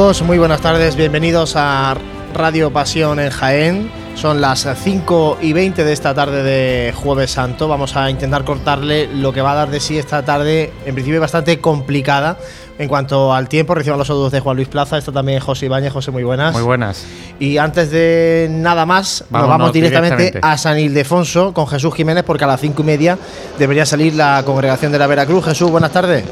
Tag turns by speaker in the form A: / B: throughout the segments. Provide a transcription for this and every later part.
A: Muy buenas tardes, bienvenidos a Radio Pasión en Jaén. Son las 5 y 20 de esta tarde de Jueves Santo. Vamos a intentar cortarle lo que va a dar de sí esta tarde, en principio bastante complicada. En cuanto al tiempo, reciban los saludos de Juan Luis Plaza. Está también José Ibáñez. José, muy buenas.
B: Muy buenas.
A: Y antes de nada más, nos vamos directamente, a San Ildefonso con Jesús Jiménez, porque a las 5 y media debería salir la congregación de la Veracruz. Jesús, buenas tardes.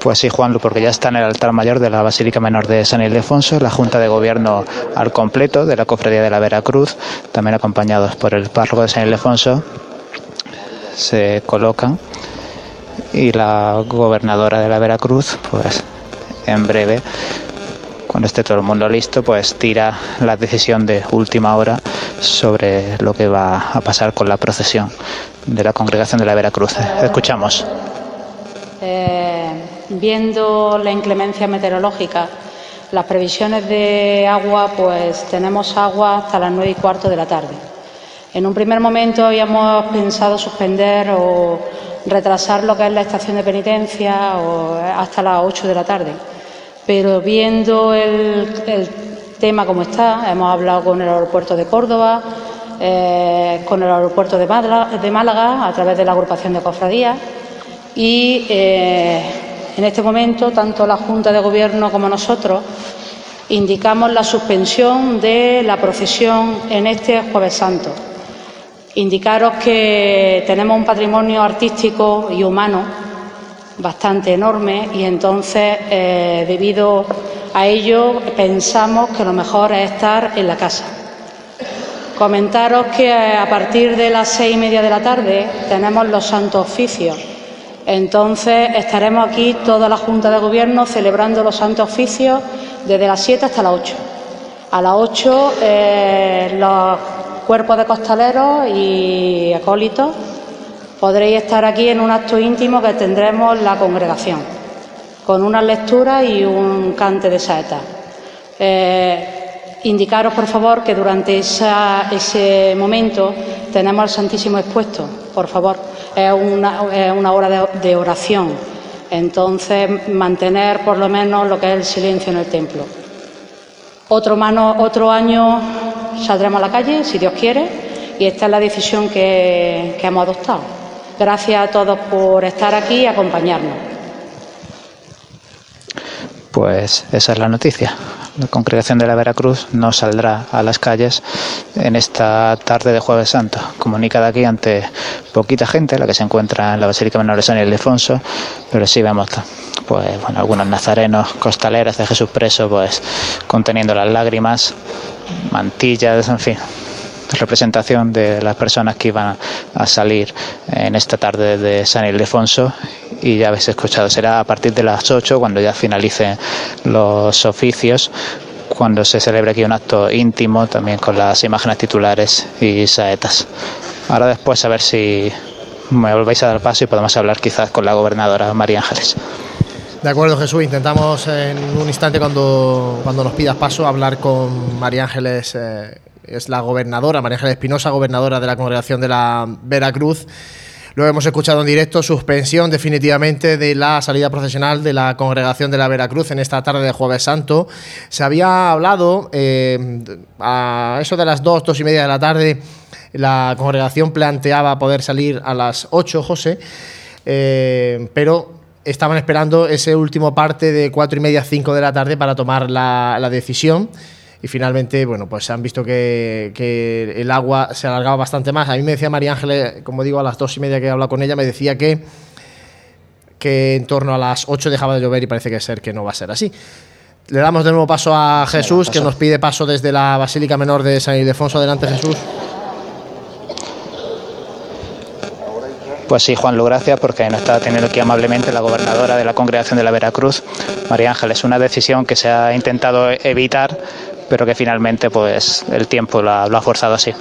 C: Pues sí, Juan, porque ya está en el altar mayor de la Basílica Menor de San Ildefonso, la Junta de Gobierno al completo de la Cofradía de la Veracruz, también acompañados por el párroco de San Ildefonso, se colocan y la gobernadora de la Veracruz, pues en breve, cuando esté todo el mundo listo, pues tira la decisión de última hora sobre lo que va a pasar con la procesión de la congregación de la Veracruz. Escuchamos.
D: Eh, viendo la inclemencia meteorológica, las previsiones de agua, pues tenemos agua hasta las nueve y cuarto de la tarde. En un primer momento habíamos pensado suspender o retrasar lo que es la estación de penitencia hasta las 8 de la tarde. Pero viendo el, tema como está, hemos hablado con el aeropuerto de Córdoba, eh, con el aeropuerto de Málaga, a través de la agrupación de cofradías y eh, en este momento tanto la Junta de Gobierno como nosotros indicamos la suspensión de la procesión en este Jueves Santo. Indicaros que tenemos un patrimonio artístico y humano bastante enorme y entonces, eh, debido a ello, pensamos que lo mejor es estar en la casa. Comentaros que a partir de las seis y media de la tarde tenemos los santos oficios entonces estaremos aquí toda la Junta de Gobierno celebrando los santos oficios desde las 7 hasta las 8. A las 8 eh, los cuerpos de costaleros y acólitos podréis estar aquí en un acto íntimo que tendremos la congregación, con una lectura y un cante de saeta. Eh, indicaros, por favor, que durante ese momento tenemos al Santísimo expuesto, por favor es una, hora de, oración. Entonces, mantener por lo menos lo que es el silencio en el templo. Otro, otro año saldremos a la calle, si Dios quiere, y esta es la decisión que, que hemos adoptado. Gracias a todos por estar aquí y acompañarnos.
C: Pues esa es la noticia. La congregación de la Veracruz no saldrá a las calles en esta tarde de Jueves Santo. Comunicada aquí ante poquita gente, la que se encuentra en la Basílica Menor de San Ildefonso, pero sí vemos pues, bueno, algunos nazarenos costaleros de Jesús preso, pues conteniendo las lágrimas, mantillas, en fin, representación de las personas que iban a salir en esta tarde de San Ildefonso y ya habéis escuchado, será a partir de las 8 cuando ya finalicen los oficios cuando se celebre aquí un acto íntimo también con las imágenes titulares y saetas. Ahora después a ver si me volvéis a dar paso y podemos hablar quizás con la gobernadora María Ángeles.
A: De acuerdo, Jesús. Intentamos en un instante, cuando, cuando nos pidas paso, hablar con María Ángeles, eh, es la gobernadora, María Ángeles Espinosa, gobernadora de la congregación de la Veracruz. Lo hemos escuchado en directo, suspensión definitivamente de la salida procesional de la congregación de la Veracruz en esta tarde de Jueves Santo. Se había hablado eh, a eso de las dos, dos y media de la tarde, la congregación planteaba poder salir a las ocho, José, eh, pero estaban esperando ese último parte de cuatro y media, cinco de la tarde para tomar la decisión y finalmente, bueno, pues han visto que, el agua se alargaba bastante más. A mí me decía María Ángeles, como digo, a las dos y media que he hablado con ella, me decía que, que en torno a las ocho dejaba de llover y parece que ser que no va a ser así. Le damos de nuevo paso a Jesús, que nos pide paso desde la Basílica Menor de San Ildefonso. Adelante, Jesús.
C: Pues sí, Juan, lo gracias porque nos está teniendo aquí amablemente la gobernadora de la Congregación de la Veracruz, María Ángeles. Una decisión que se ha intentado evitar pero que finalmente pues el tiempo lo ha, forzado así.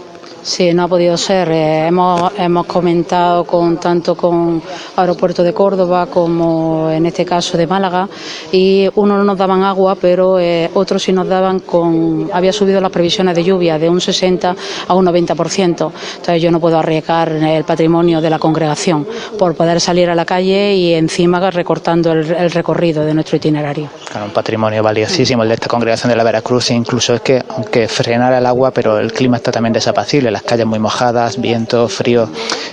D: Sí, no ha podido ser. Eh, hemos, hemos comentado con tanto con Aeropuerto de Córdoba como en este caso de Málaga y uno no nos daban agua, pero eh, otros sí nos daban con. Había subido las previsiones de lluvia de un 60 a un 90%. Entonces yo no puedo arriesgar el patrimonio de la congregación por poder salir a la calle y encima recortando el, recorrido de nuestro itinerario.
C: Claro, un patrimonio valiosísimo el de esta congregación de la Veracruz, incluso es que aunque frenara el agua, pero el clima está también desapacible las calles muy mojadas, viento, frío.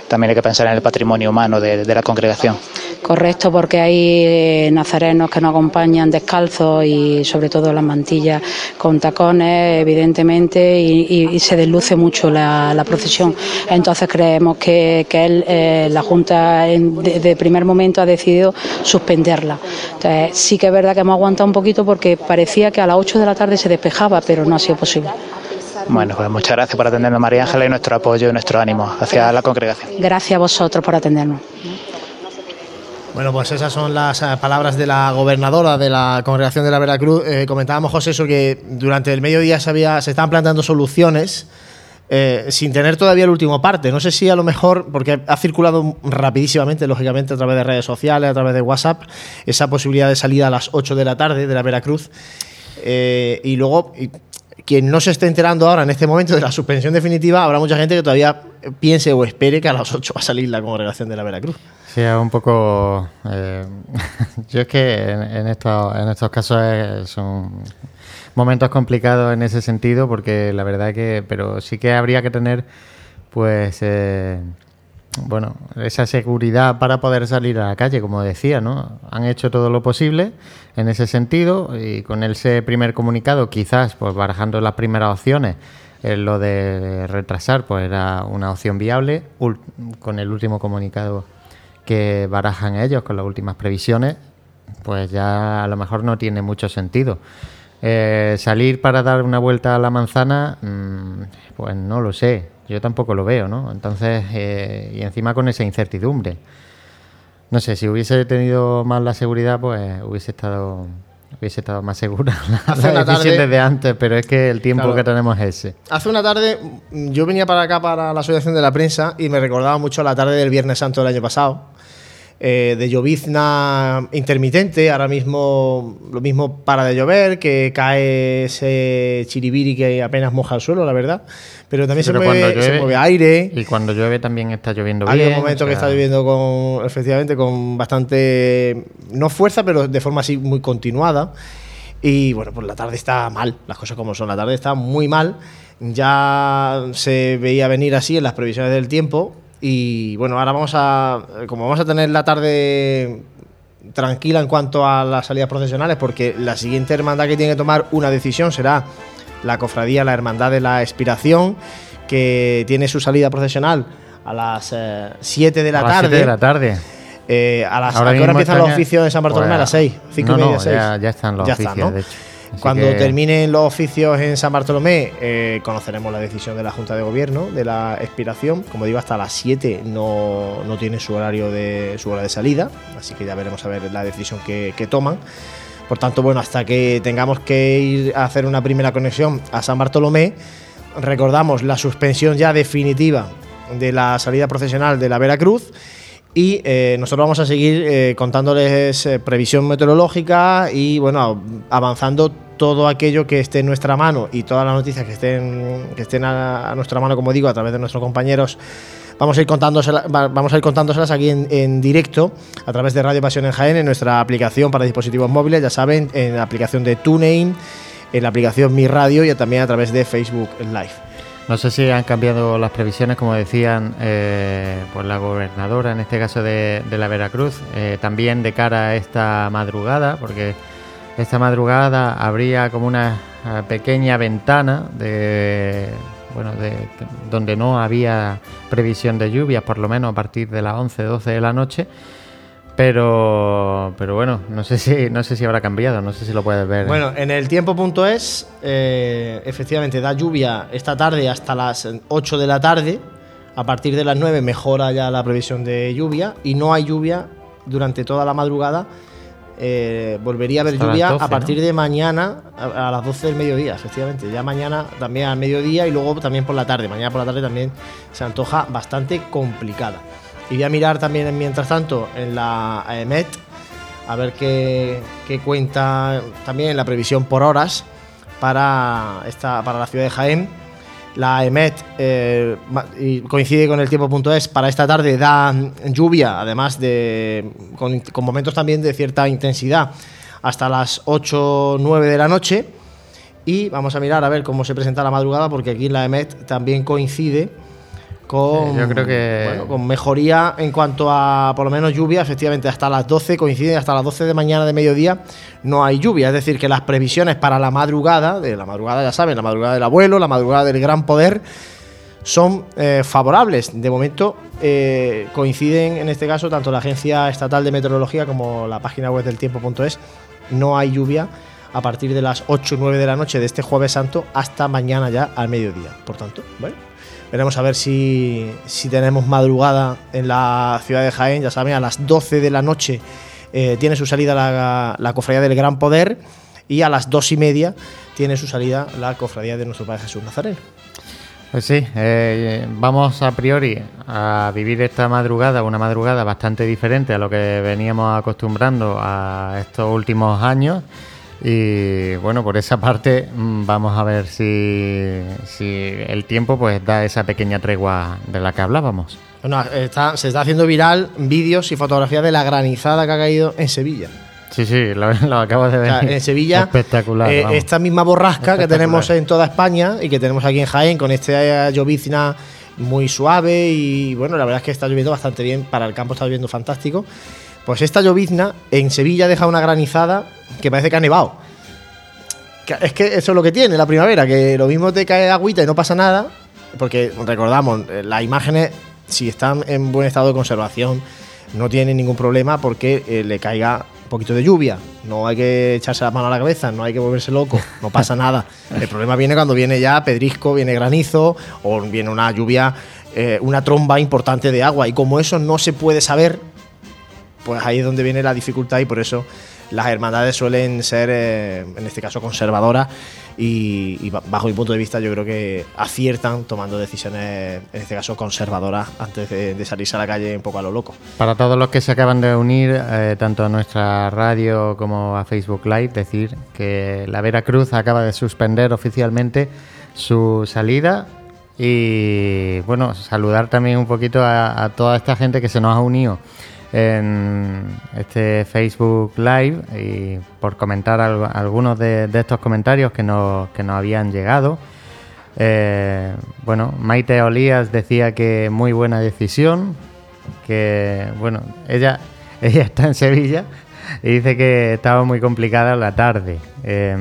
C: También hay que pensar en el patrimonio humano de, la congregación.
D: Correcto, porque hay eh, nazarenos que nos acompañan descalzos y sobre todo las mantillas con tacones, evidentemente, y, se desluce mucho la, procesión. Entonces creemos que, eh, la Junta de, primer momento ha decidido suspenderla. Entonces, sí que es verdad que hemos aguantado un poquito porque parecía que a las 8 de la tarde se despejaba, pero no ha sido posible.
C: Bueno, pues muchas gracias por atendernos, María Ángela, y nuestro apoyo y nuestro ánimo hacia la congregación.
D: Gracias a vosotros por atendernos.
A: Bueno, pues esas son las eh, palabras de la gobernadora de la congregación de la Veracruz. Eh, comentábamos, José, eso que durante el mediodía se, había, se estaban planteando soluciones. Eh, sin tener todavía el último parte. No sé si a lo mejor, porque ha circulado rapidísimamente, lógicamente, a través de redes sociales, a través de WhatsApp, esa posibilidad de salida a las 8 de la tarde de la Veracruz. y luego, quien no se esté enterando ahora en este momento de la suspensión definitiva, habrá mucha gente que todavía piense o espere que a las 8 va a salir la congregación de la Veracruz.
B: Sí, es un poco... Eh, yo es que en, estos, casos son momentos complicados en ese sentido porque la verdad que... Pero sí que habría que tener pues... Eh, bueno, esa seguridad para poder salir a la calle, como decía, ¿no? Han hecho todo lo posible en ese sentido y con ese primer comunicado, quizás, pues barajando las primeras opciones, lo de retrasar, pues era una opción viable. Con el último comunicado que barajan ellos, con las últimas previsiones, pues ya a lo mejor no tiene mucho sentido. Eh, salir para dar una vuelta a la manzana, mm, pues no lo sé yo tampoco lo veo, ¿no? Entonces, eh, y encima con esa incertidumbre. No sé, si hubiese tenido más la seguridad, pues hubiese estado hubiese estado más segura la, la decisión desde antes, pero es que el tiempo que tenemos es ese.
A: Hace una tarde, yo venía para acá para la Asociación de la Prensa y me recordaba mucho la tarde del Viernes Santo del año pasado eh, de llovizna intermitente, ahora mismo lo mismo para de llover, que cae ese chiribiri que apenas moja el suelo, la verdad, pero también se, mueve, aire.
B: Y cuando llueve también está lloviendo bien.
A: Hay un momento que está lloviendo con, efectivamente, con bastante, no fuerza, pero de forma así muy continuada. Y bueno, pues la tarde está mal, las cosas como son, la tarde está muy mal. Ya se veía venir así en las previsiones del tiempo, y bueno, ahora vamos a, como vamos a tener la tarde tranquila en cuanto a las salidas procesionales, porque la siguiente hermandad que tiene que tomar una decisión será la cofradía, la hermandad de la expiración, que tiene su salida procesional a las 7 eh, de la tarde. 7
B: de la tarde.
A: Eh, a las Ahora empiezan los oficios de San Bartolomé? a las 6, 5 y media, 6.
B: Ya, ya, están los oficios, de hecho.
A: Cuando terminen los oficios en San Bartolomé, eh, conoceremos la decisión de la Junta de Gobierno de la expiración. Como digo, hasta las 7 no, tiene su horario de su hora de salida, así que ya veremos a ver la decisión que, toman. Por tanto, bueno, hasta que tengamos que ir a hacer una primera conexión a San Bartolomé, recordamos la suspensión ya definitiva de la salida procesional de la Veracruz y eh, nosotros vamos a seguir eh, contándoles eh, previsión meteorológica y bueno, avanzando todo aquello que esté en nuestra mano y todas las noticias que estén, que estén a, nuestra mano, como digo, a través de nuestros compañeros. Vamos a ir contándoselas, vamos a ir contándoselas aquí en, directo a través de Radio Pasión en Jaén, en nuestra aplicación para dispositivos móviles, ya saben, en la aplicación de TuneIn, en la aplicación Mi Radio y también a través de Facebook Live.
B: No sé si han cambiado las previsiones, como decían eh, pues la gobernadora, en este caso de, la Veracruz, eh, también de cara a esta madrugada, porque esta madrugada habría como una eh, pequeña ventana de bueno, de, donde no había previsión de lluvias, por lo menos a partir de las 11, 12 de la noche pero, pero bueno, no sé si no sé si habrá cambiado, no sé si lo puedes ver.
A: Bueno, en el tiempo.es, eh, efectivamente, da lluvia esta tarde hasta las 8 de la tarde. A partir de las 9 mejora ya la previsión de lluvia y no hay lluvia durante toda la madrugada eh, volvería a haber
B: Hasta
A: lluvia
B: 12,
A: a partir
B: ¿no?
A: de mañana a, a las 12 del mediodía, efectivamente. Ya mañana también al mediodía y luego también por la tarde. Mañana por la tarde también se antoja bastante complicada. Y voy a mirar también, mientras tanto, en la EMET, a ver qué, qué cuenta también la previsión por horas para, esta, para la ciudad de Jaén. La EMET eh, coincide con el tiempo.es para esta tarde, da lluvia, además de con, con momentos también de cierta intensidad, hasta las 8 o 9 de la noche. Y vamos a mirar a ver cómo se presenta la madrugada, porque aquí en la EMET también coincide con,
B: Sí, yo creo que-
A: bueno, con mejoría en cuanto a por lo menos lluvia, efectivamente hasta las 12 coincide hasta las 12 de mañana de mediodía no hay lluvia, es decir, que las previsiones para la madrugada, de la madrugada ya saben, la madrugada del abuelo, la madrugada del gran poder son eh, favorables. De momento eh, coinciden en este caso tanto la Agencia Estatal de Meteorología como la página web del tiempo.es. No hay lluvia a partir de las 8 o 9 de la noche de este jueves santo hasta mañana ya al mediodía. Por tanto, bueno, veremos a ver si, si tenemos madrugada en la ciudad de Jaén. Ya saben, a las 12 de la noche eh, tiene su salida la, la Cofradía del Gran Poder y a las 2 y media tiene su salida la Cofradía de nuestro Padre Jesús Nazareno.
B: Pues sí, eh, vamos a priori a vivir esta madrugada, una madrugada bastante diferente a lo que veníamos acostumbrando a estos últimos años. Y bueno, por esa parte mm, vamos a ver si, si el tiempo pues da esa pequeña tregua de la que hablábamos.
A: Bueno, está- se está haciendo viral vídeos y fotografías de la granizada que ha caído en Sevilla.
B: Sí, sí, lo, lo acabo de
A: O
B: ver.
A: sea, en Sevilla,
B: Espectacular.
A: eh, esta misma borrasca que tenemos en toda España y que tenemos aquí en Jaén con esta llovizna muy suave y bueno, la verdad es que está lloviendo bastante bien, para el campo está lloviendo fantástico. Pues esta llovizna en Sevilla deja una granizada que parece que ha nevado. Es que eso es lo que tiene la primavera, que lo mismo te cae agüita y no pasa nada, porque recordamos, eh, las imágenes, si están en buen estado de conservación, no tienen ningún problema porque eh, le caiga un poquito de lluvia. No hay que echarse la mano a la cabeza, no hay que volverse loco, no pasa nada. El problema viene cuando viene ya pedrisco, viene granizo o viene una lluvia, eh, una tromba importante de agua. Y como eso no se puede saber, pues ahí es donde viene la dificultad y por eso las hermandades suelen ser, eh, en este caso, conservadoras y, y ba- bajo mi punto de vista yo creo que aciertan tomando decisiones, en este caso, conservadoras antes de, de salirse a la calle un poco a lo loco.
B: Para todos los que se acaban de unir, eh, tanto a nuestra radio como a Facebook Live, decir que la Veracruz acaba de suspender oficialmente su salida y bueno, saludar también un poquito a toda esta gente que se nos ha unido en este Facebook Live y por comentar al- algunos de, estos comentarios que nos, que nos habían llegado. Eh, bueno, Maite Olías decía que muy buena decisión, que bueno, ella, ella está en Sevilla y dice que estaba muy complicada la tarde. Eh,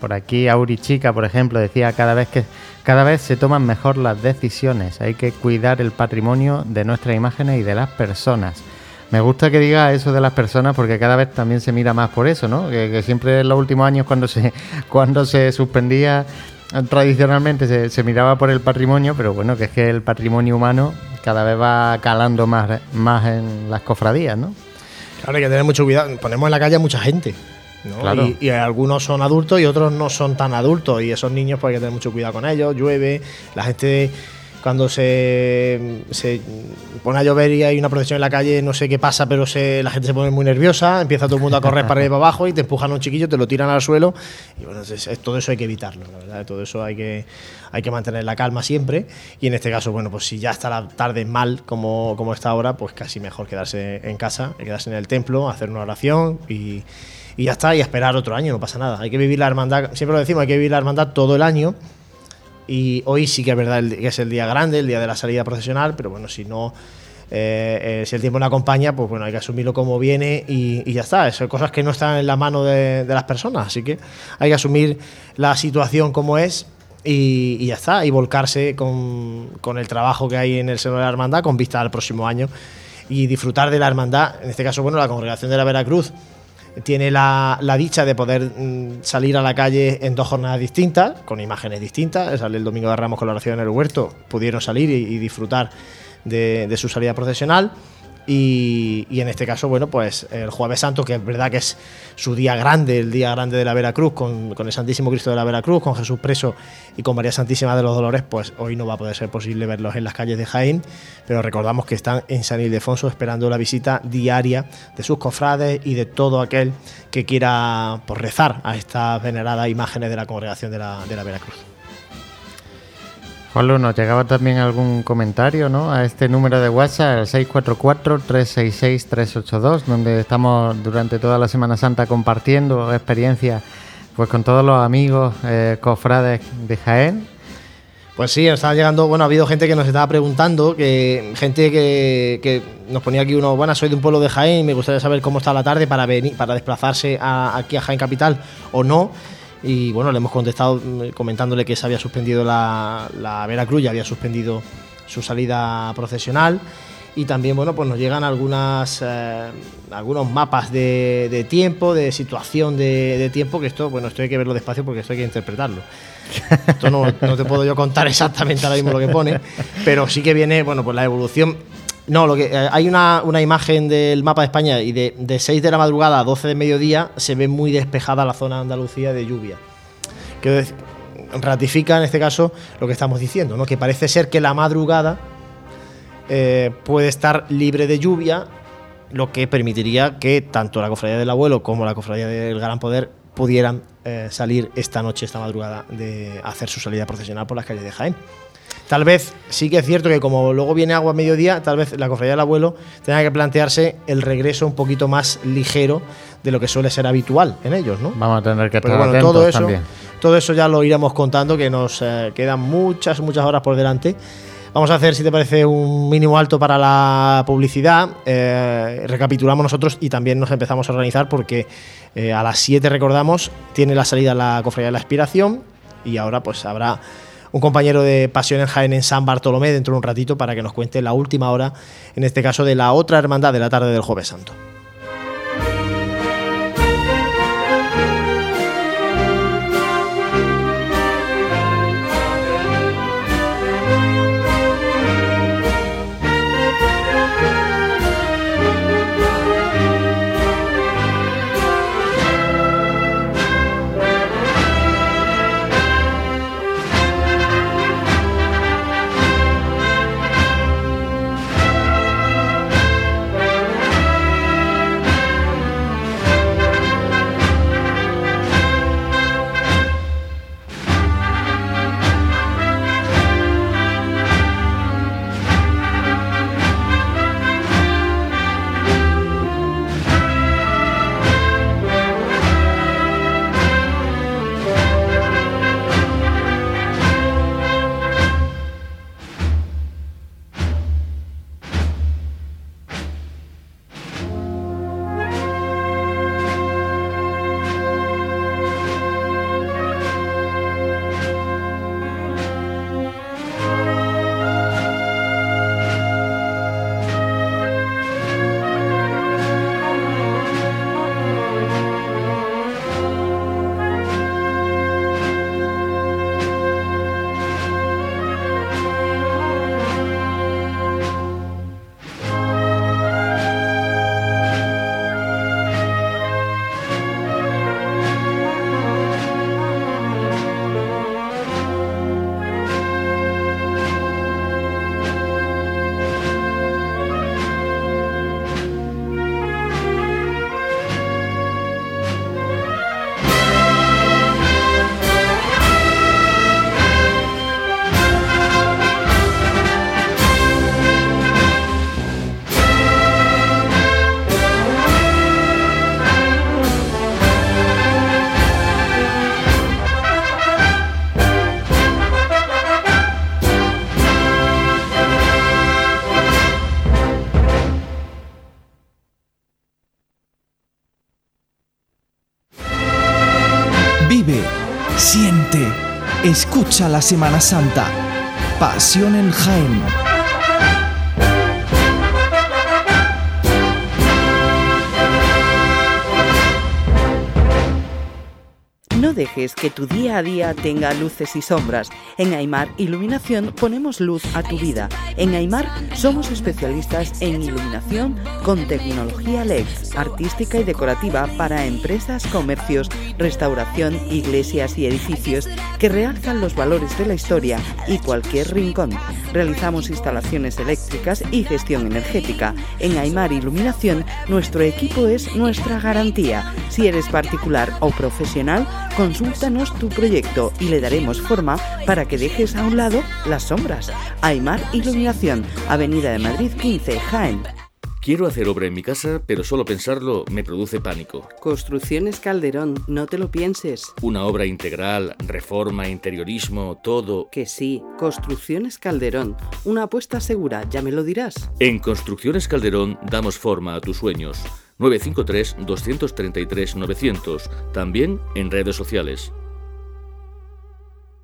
B: por aquí Auri Chica, por ejemplo, decía cada vez que cada vez se toman mejor las decisiones, hay que cuidar el patrimonio de nuestras imágenes y de las personas. Me gusta que diga eso de las personas porque cada vez también se mira más por eso, ¿no? Que, que siempre en los últimos años cuando se cuando se suspendía eh, tradicionalmente se, se miraba por el patrimonio, pero bueno, que es que el patrimonio humano cada vez va calando más, más en las cofradías, ¿no?
A: Claro, hay que tener mucho cuidado. Ponemos en la calle a mucha gente. ¿no?
B: Claro.
A: Y, y algunos son adultos y otros no son tan adultos. Y esos niños, pues hay que tener mucho cuidado con ellos. Llueve, la gente cuando se, se pone a llover y hay una procesión en la calle, no sé qué pasa, pero se, la gente se pone muy nerviosa, empieza todo el mundo a correr para arriba y para abajo y te empujan a un chiquillo, te lo tiran al suelo. Y bueno, es- es- todo eso hay que evitarlo, la verdad. Todo eso hay que, hay que mantener la calma siempre. Y en este caso, bueno, pues si ya está la tarde mal como, como está ahora, pues casi mejor quedarse en casa, quedarse en el templo, hacer una oración y, y ya está, y esperar otro año, no pasa nada. Hay que vivir la hermandad, siempre lo decimos, hay que vivir la hermandad todo el año. Y hoy sí que es verdad que es el día grande, el día de la salida procesional, pero bueno, si no, eh, eh, si el tiempo no acompaña, pues bueno, hay que asumirlo como viene y, ya está. Son cosas que no están en la mano de, de las personas, así que hay que asumir la situación como es y, y ya está, y volcarse con, con el trabajo que hay en el seno de la hermandad con vista al próximo año y disfrutar de la hermandad, en este caso, bueno, la congregación de la Veracruz tiene la, la dicha de poder mm, salir a la calle en dos jornadas distintas, con imágenes distintas. Sale el domingo de Ramos con la oración en el huerto, pudieron salir y, disfrutar de, de su salida procesional. Y, en este caso, bueno, pues el Jueves Santo, que es verdad que es su día grande, el día grande de la Veracruz, con, con el Santísimo Cristo de la Veracruz, con Jesús preso y con María Santísima de los Dolores, pues hoy no va a poder ser posible verlos en las calles de Jaén, pero recordamos que están en San Ildefonso esperando la visita diaria de sus cofrades y de todo aquel que quiera pues, rezar a estas veneradas imágenes de la congregación de la, de la Veracruz.
B: Juanlu, nos llegaba también algún comentario ¿no? a este número de WhatsApp, el 644-366-382, donde estamos durante toda la Semana Santa compartiendo experiencias pues, con todos los amigos eh, cofrades de Jaén.
A: Pues sí, estaba llegando, bueno, ha habido gente que nos estaba preguntando, que gente que, nos ponía aquí uno, bueno, soy de un pueblo de Jaén y me gustaría saber cómo está la tarde para venir, para desplazarse aquí a Jaén Capital o no y bueno, le hemos contestado mm, comentándole que se había suspendido la, la Veracruz, ya había suspendido su salida profesional y también bueno pues nos llegan algunas eh, algunos mapas de, tiempo de situación de, tiempo que esto bueno esto hay que verlo despacio porque esto hay que interpretarlo. Esto no, no, te puedo yo contar exactamente ahora mismo lo que pone pero sí que viene bueno pues la evolución no, lo que eh, hay una, imagen del mapa de España y de, de 6 de la madrugada a 12 de mediodía se ve muy despejada la zona de Andalucía de lluvia. Que ratifica en este caso lo que estamos diciendo, que parece ser que la madrugada eh, puede estar libre de lluvia, lo que permitiría que tanto la cofradía del abuelo como la cofradía del Gran Poder pudieran eh, salir esta noche, esta madrugada, de hacer su salida procesional por las calles de Jaén. Tal vez sí que es cierto que como luego viene agua a mediodía, tal vez la cofradía del abuelo tenga que plantearse el regreso un poquito más ligero de lo que suele ser habitual en ellos, ¿no?
B: Vamos a tener que estar bueno,
A: todo eso,
B: también.
A: Todo eso ya lo iremos contando, que nos eh, quedan muchas, muchas horas por delante. Vamos a hacer, si te parece, un mínimo alto para la publicidad. Eh, recapitulamos nosotros y también nos empezamos a organizar porque eh, a las 7, recordamos, tiene la salida la Cofradía de la Aspiración y ahora pues habrá un compañero de Pasión en Jaén en San Bartolomé dentro de un ratito para que nos cuente la última hora, en este caso de la otra hermandad de la tarde del Jueves Santo.
E: Escucha la Semana Santa. Pasión en Jaén.
F: dejes que tu día a día tenga luces y sombras. En Aymar Iluminación ponemos luz a tu vida. En Aymar somos especialistas en iluminación con tecnología LED, artística y decorativa para empresas, comercios, restauración, iglesias y edificios que realzan los valores de la historia y cualquier rincón. Realizamos instalaciones eléctricas y gestión energética. En Aymar Iluminación, nuestro equipo es nuestra garantía. Si eres particular o profesional, consúltanos tu proyecto y le daremos forma para que dejes a un lado las sombras. Aymar Iluminación, Avenida de Madrid 15, Jaén.
G: Quiero hacer obra en mi casa, pero solo pensarlo me produce pánico.
F: Construcciones Calderón, no te lo pienses.
G: Una obra integral, reforma, interiorismo, todo.
F: Que sí, Construcciones Calderón, una apuesta segura, ya me lo dirás.
G: En Construcciones Calderón damos forma a tus sueños. 953-233-900, también en redes sociales.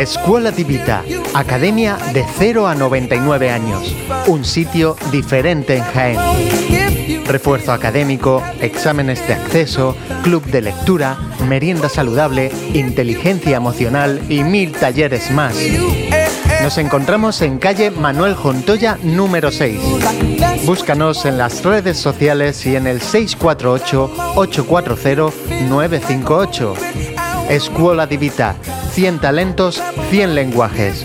H: Escuela Divita, academia de 0 a 99 años, un sitio diferente en Jaén. Refuerzo académico, exámenes de acceso, club de lectura, merienda saludable, inteligencia emocional y mil talleres más. Nos encontramos en calle Manuel Jontoya número 6. Búscanos en las redes sociales y en el 648-840-958. Escuela Divita, 100 talentos, 100 lenguajes.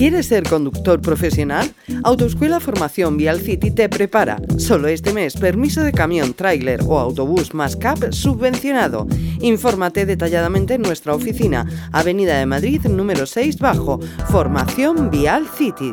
F: ¿Quieres ser conductor profesional? Autoescuela Formación Vial City te prepara. Solo este mes, permiso de camión, tráiler o autobús más CAP subvencionado. Infórmate detalladamente en nuestra oficina, Avenida de Madrid, número 6 bajo, Formación Vial City.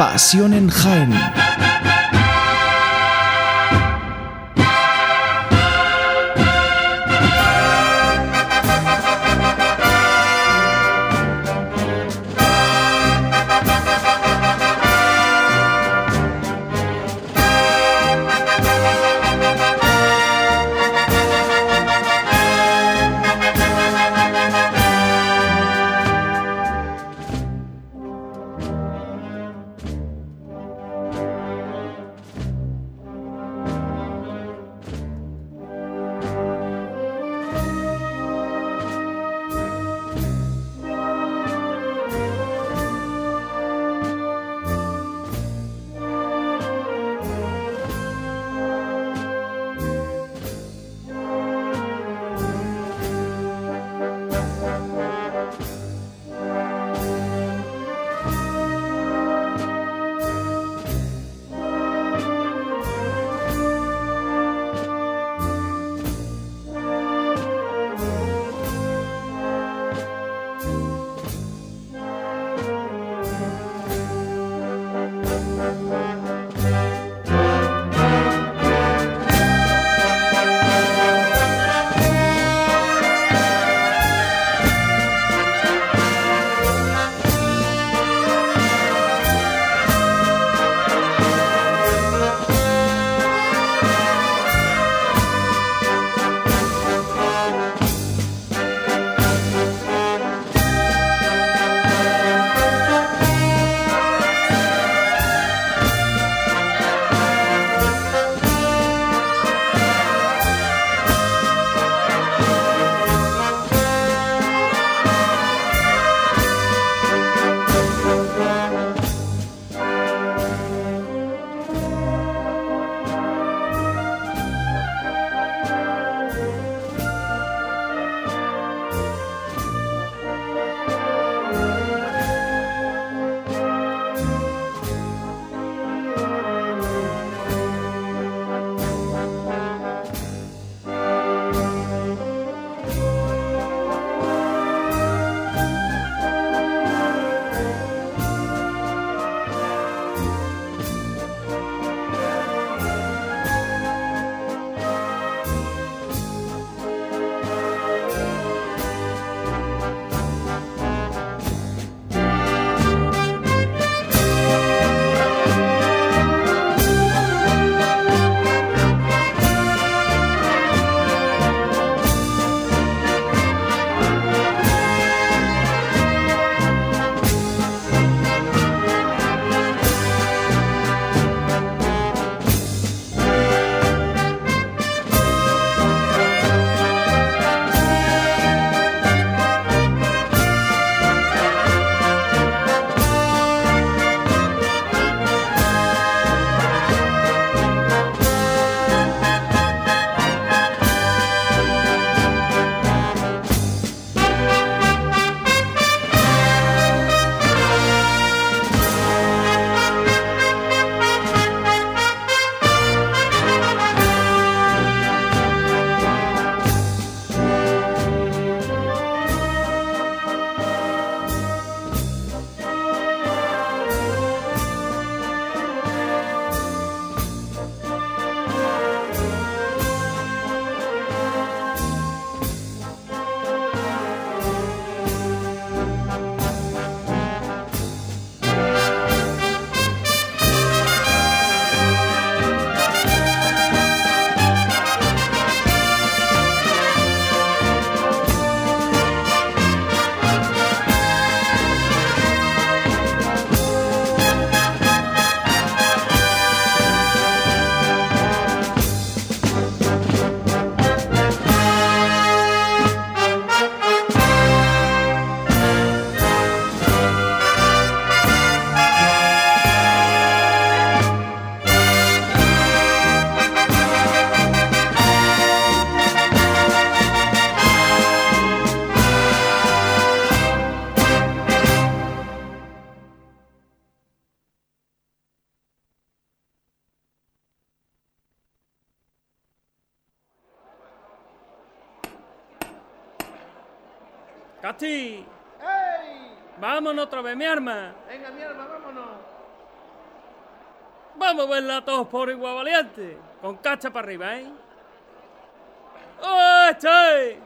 E: Pasión en Jaén.
I: Otra vez, mi arma!
A: Venga, mi arma, vámonos.
I: Vamos a verla todos por igual valiente. Con cacha para arriba, ¿eh? ¡Oh, estoy!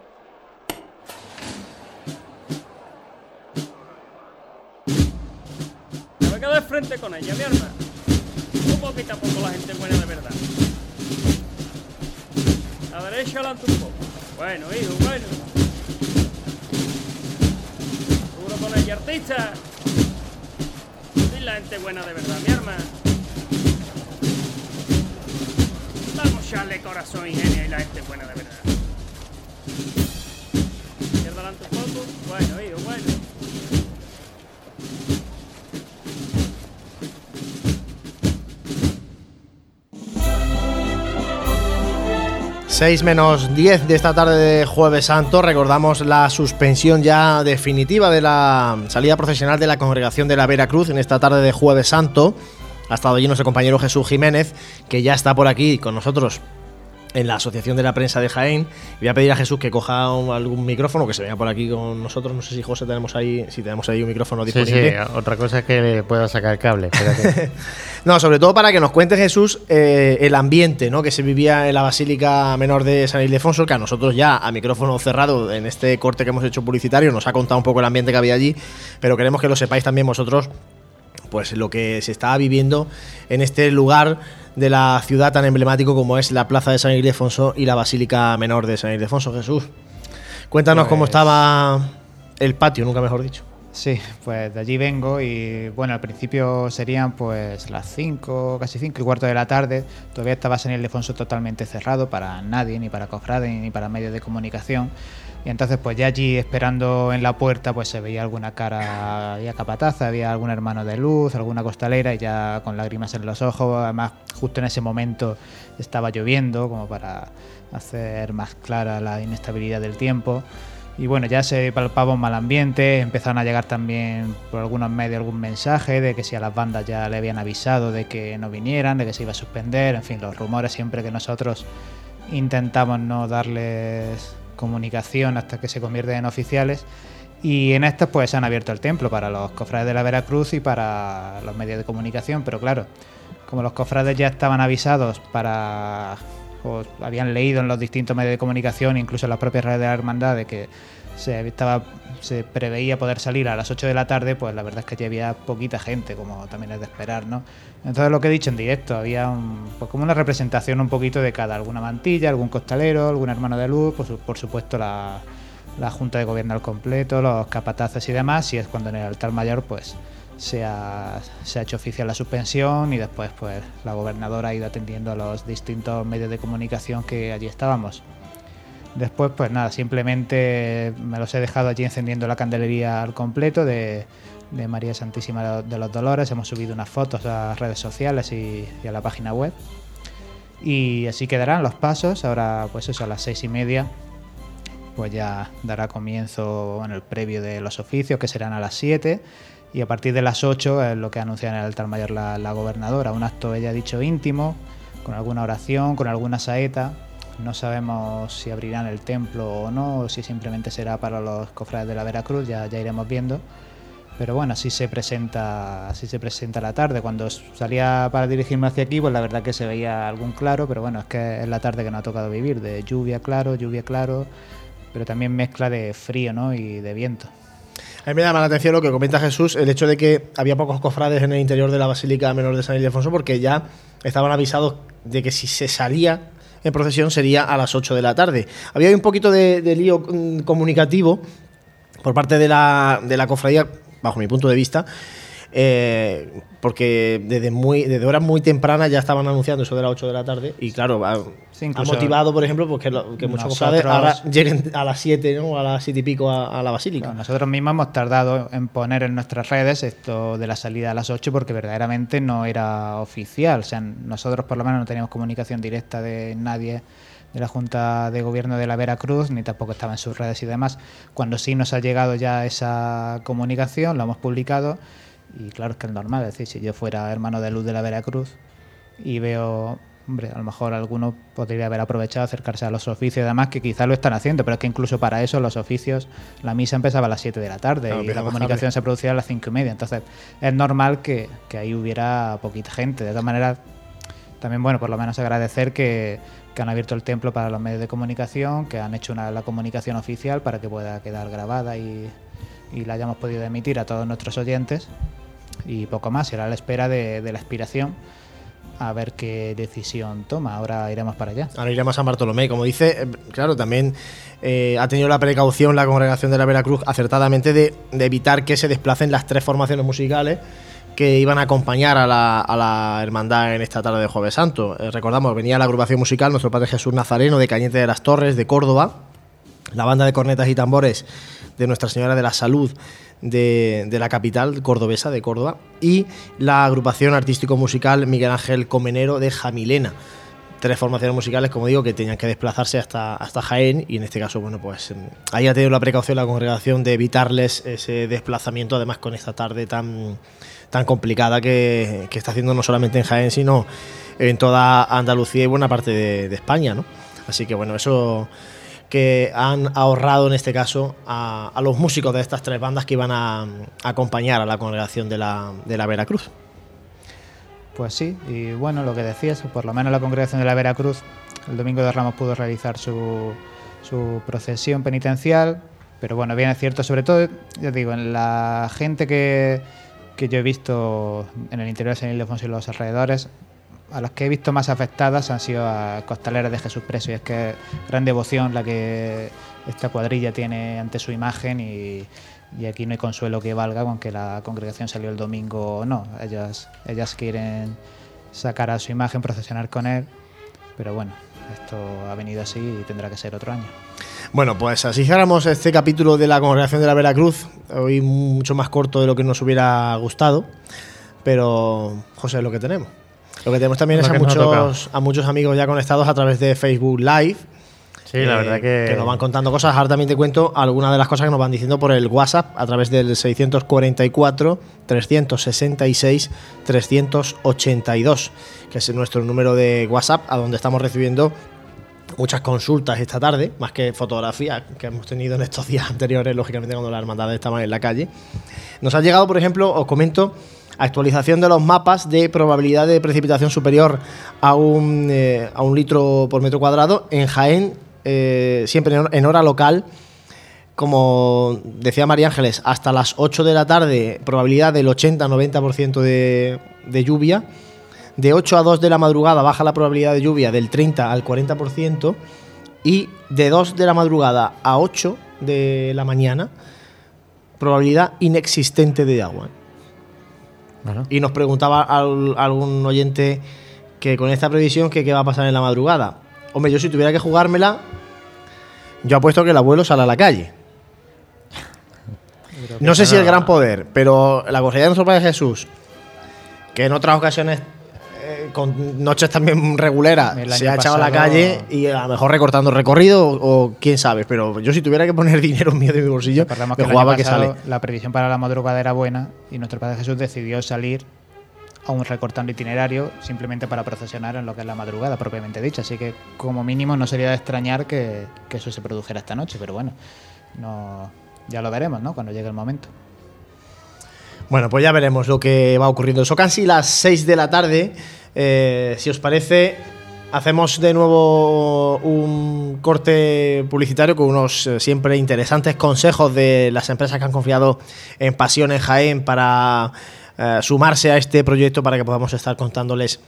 I: Me quedar de frente con ella, mi arma. Un poquito a poco la gente buena de verdad. A derecha adelante un poco. Bueno, hijo, bueno. Con ella, artista. Y la gente buena de verdad, mi arma. Vamos a echarle corazón, ingenio y la gente buena de verdad. Adelante un poco. Bueno, bueno.
A: 6 menos 10 de esta tarde de Jueves Santo. Recordamos la suspensión ya definitiva de la salida procesional de la congregación de la Veracruz en esta tarde de Jueves Santo. Ha estado allí nuestro compañero Jesús Jiménez, que ya está por aquí con nosotros en la Asociación de la Prensa de Jaén. Voy a pedir a Jesús que coja un- algún micrófono, que se venga por aquí con nosotros. No sé si José tenemos ahí, si tenemos ahí un micrófono
B: Sí,
A: disponible.
B: sí, otra cosa es que le pueda sacar cable.
A: No, sobre todo para que nos cuente Jesús eh, el ambiente ¿no? que se vivía en la Basílica Menor de San Ildefonso, que a nosotros ya a micrófono cerrado en este corte que hemos hecho publicitario nos ha contado un poco el ambiente que había allí, pero queremos que lo sepáis también vosotros, pues lo que se estaba viviendo en este lugar de la ciudad tan emblemático como es la Plaza de San Ildefonso y la Basílica Menor de San Ildefonso. Jesús, cuéntanos cómo
J: Pues-
A: estaba el patio, nunca mejor dicho.
J: Sí, pues de allí vengo y bueno, al principio serían pues las 5, casi 5 y cuarto de la tarde. Todavía estaba San Ildefonso totalmente cerrado para nadie, ni para cofrades, ni para medios de comunicación. Y entonces pues ya allí esperando en la puerta pues se veía alguna cara, había capataza, había algún hermano de luz, alguna costalera y ya con lágrimas en los ojos. Además justo en ese momento estaba lloviendo como para hacer más clara la inestabilidad del tiempo. Y bueno, ya se palpaba un mal ambiente, empezaron a llegar también por algunos medios algún mensaje de que si a las bandas ya le habían avisado de que no vinieran, de que se iba a suspender, en fin, los rumores siempre que nosotros intentamos no darles comunicación hasta que se convierten en oficiales. Y en estas pues se han abierto el templo para los cofrades de la Veracruz y para los medios de comunicación, pero claro, como los cofrades ya estaban avisados para o habían leído en los distintos medios de comunicación, incluso en las propias redes de la hermandad, de que se, preveía poder salir a las 8 de la tarde, pues la verdad es que ya había poquita gente, como también es de esperar, ¿no? Entonces lo que he dicho en directo, había un- pues como una representación un poquito de cada, alguna mantilla, algún costalero, algún hermano de luz, por, su- por supuesto la, la Junta de Gobierno al completo, los capataces y demás, y es cuando en el altar mayor pues se ha, se ha hecho oficial la suspensión y después pues la gobernadora ha ido atendiendo a los distintos medios de comunicación que allí estábamos. Después pues nada, simplemente me los he dejado allí encendiendo la candelería al completo de, de María Santísima de los Dolores, hemos subido unas fotos a las redes sociales y, y a la página web. Y así quedarán los pasos, ahora pues eso a las seis y media pues ya dará comienzo bueno, el previo de los oficios, que serán a las 7, y a partir de las 8 es lo que anuncia en el altar mayor la, la gobernadora, un acto, ella ha dicho, íntimo, con alguna oración, con alguna saeta. No sabemos si abrirán el templo o no, o si simplemente será para los cofrades de la Veracruz, ya, ya iremos viendo. Pero bueno, así se presenta, así se presenta la tarde. Cuando salía para dirigirme hacia aquí, pues la verdad que se veía algún claro, pero bueno, es que es la tarde que nos ha tocado vivir, de lluvia claro, lluvia claro, pero también mezcla de frío ¿no? y de viento.
A: A mí me llama la atención lo que comenta Jesús, el hecho de que había pocos cofrades en el interior de la Basílica Menor de San Ildefonso, porque ya estaban avisados de que si se salía en procesión sería a las 8 de la tarde. Había un poquito de, de lío mm, comunicativo por parte de la, de la cofradía, bajo mi punto de vista, eh, porque desde, muy, desde horas muy tempranas ya estaban anunciando eso de las 8 de la tarde y claro, ha,
J: Sí,
A: ha
J: incluso
A: motivado, por ejemplo, pues que, lo- que muchos cofrades ahora lleguen a las 7 ¿no? a las 7 y pico a, a la Basílica.
J: Nosotros mismos hemos tardado en poner en nuestras redes esto de la salida a las 8 porque verdaderamente no era oficial. O sea, nosotros por lo menos no teníamos comunicación directa de nadie de la Junta de Gobierno de la Veracruz, ni tampoco estaba en sus redes y demás. Cuando sí nos ha llegado ya esa comunicación, lo hemos publicado y claro es que es normal, es decir, si yo fuera hermano de luz de la Veracruz y veo hombre, a lo mejor alguno podría haber aprovechado acercarse a los oficios y demás, que quizá lo están haciendo, pero es que incluso para eso los oficios, la misa empezaba a las 7 de la tarde
A: Claro,
J: y la comunicación se producía a las 5 y media. Entonces, es normal que, que ahí hubiera poquita gente. De todas maneras, también, bueno, por lo menos agradecer que, que han abierto el templo para los medios de comunicación, que han hecho una, la comunicación oficial para que pueda quedar grabada y, y la hayamos podido emitir a todos nuestros oyentes. Y poco más, será a la espera de, la expiración a ver qué decisión toma. Ahora iremos para allá.
A: Ahora iremos a San Bartolomé. Como dice, eh, claro, también eh, ha tenido la precaución la congregación de la Veracruz acertadamente de, evitar que se desplacen las tres formaciones musicales que iban a acompañar a la, a la hermandad en esta tarde de Jueves Santo. Eh, recordamos, venía la agrupación musical Nuestro Padre Jesús Nazareno de Cañete de las Torres, de Córdoba, la banda de cornetas y tambores de Nuestra Señora de la Salud de, la capital cordobesa de Córdoba y la agrupación artístico-musical Miguel Ángel Comenero de Jamilena. Tres formaciones musicales, como digo, que tenían que desplazarse hasta, hasta Jaén y en este caso, bueno, pues eh, ahí ha tenido la precaución la congregación de evitarles ese desplazamiento, además con esta tarde tan, tan complicada que, que está haciendo no solamente en Jaén, sino en toda Andalucía y buena parte de, de España, ¿no? Así que bueno, eso que han ahorrado en este caso a, a los músicos de estas tres bandas que iban a, a acompañar a la congregación de la, de la Veracruz.
J: Pues sí, y bueno, lo que decías, por lo menos la congregación de la Veracruz el domingo de Ramos pudo realizar su, su procesión penitencial, pero bueno, bien es cierto, sobre todo, ya digo, en la gente que, que yo he visto en el interior de San Ildefonso y los alrededores, a las que he visto más afectadas han sido a costaleras de Jesús Preso, y es que gran devoción la que esta cuadrilla tiene ante su imagen y, aquí no hay consuelo que valga con que la congregación salió el domingo o no. Ellas, ellas quieren sacar a su imagen, procesionar con él, pero bueno, esto ha venido así y tendrá que ser otro año.
A: Bueno, pues así cerramos este capítulo de la congregación de la Veracruz. Hoy mucho más corto de lo que nos hubiera gustado, pero José, es lo que tenemos. Lo que tenemos también
B: Lo
A: es a
B: que
A: muchos, a muchos amigos ya conectados a través de Facebook Live.
B: Sí, la verdad que-
A: nos van contando cosas. Ahora también te cuento algunas de las cosas que nos van diciendo por el WhatsApp a través del 644 366 382, que es nuestro número de WhatsApp, a donde estamos recibiendo muchas consultas esta tarde, más que fotografías que hemos tenido en estos días anteriores, lógicamente cuando las hermandades estaban en la calle. Nos ha llegado, por ejemplo, os comento, actualización de los mapas de probabilidad de precipitación superior a un, eh, litro por metro cuadrado en Jaén, eh, siempre en hora local. Como decía María Ángeles, hasta las 8 de la tarde, probabilidad del 80-90% de, de lluvia. De 8 a 2 de la madrugada baja la probabilidad de lluvia del 30 al 40%. Y de 2 de la madrugada a 8 de la mañana, probabilidad inexistente de agua. Y nos preguntaba al- algún oyente que con esta previsión que qué va a pasar en la madrugada. Hombre, yo si tuviera que jugármela, yo apuesto que el abuelo sale a la calle. No sé si el gran poder, pero la cofradía de nuestro Padre Jesús, que en otras ocasiones, con noches también reguleras, se ha echado a la calle y a lo mejor recortando recorrido o, o quién sabe, pero yo si tuviera que poner dinero mío de mi bolsillo, me
J: que
A: jugaba que sale.
J: la previsión para la madrugada era buena y nuestro Padre Jesús decidió salir aún recortando itinerario simplemente para procesionar en lo que es la madrugada propiamente dicha. Así que como mínimo no sería de extrañar que, que eso se produjera esta noche, pero bueno, no, ya lo veremos, ¿no? Cuando llegue el momento.
A: Bueno, pues ya veremos lo que va ocurriendo. Son casi las 6 de la tarde. Eh, si os parece, hacemos de nuevo un corte publicitario con unos eh, siempre interesantes consejos de las empresas que han confiado en Pasión en Jaén para eh, sumarse a este proyecto para que podamos estar contándoles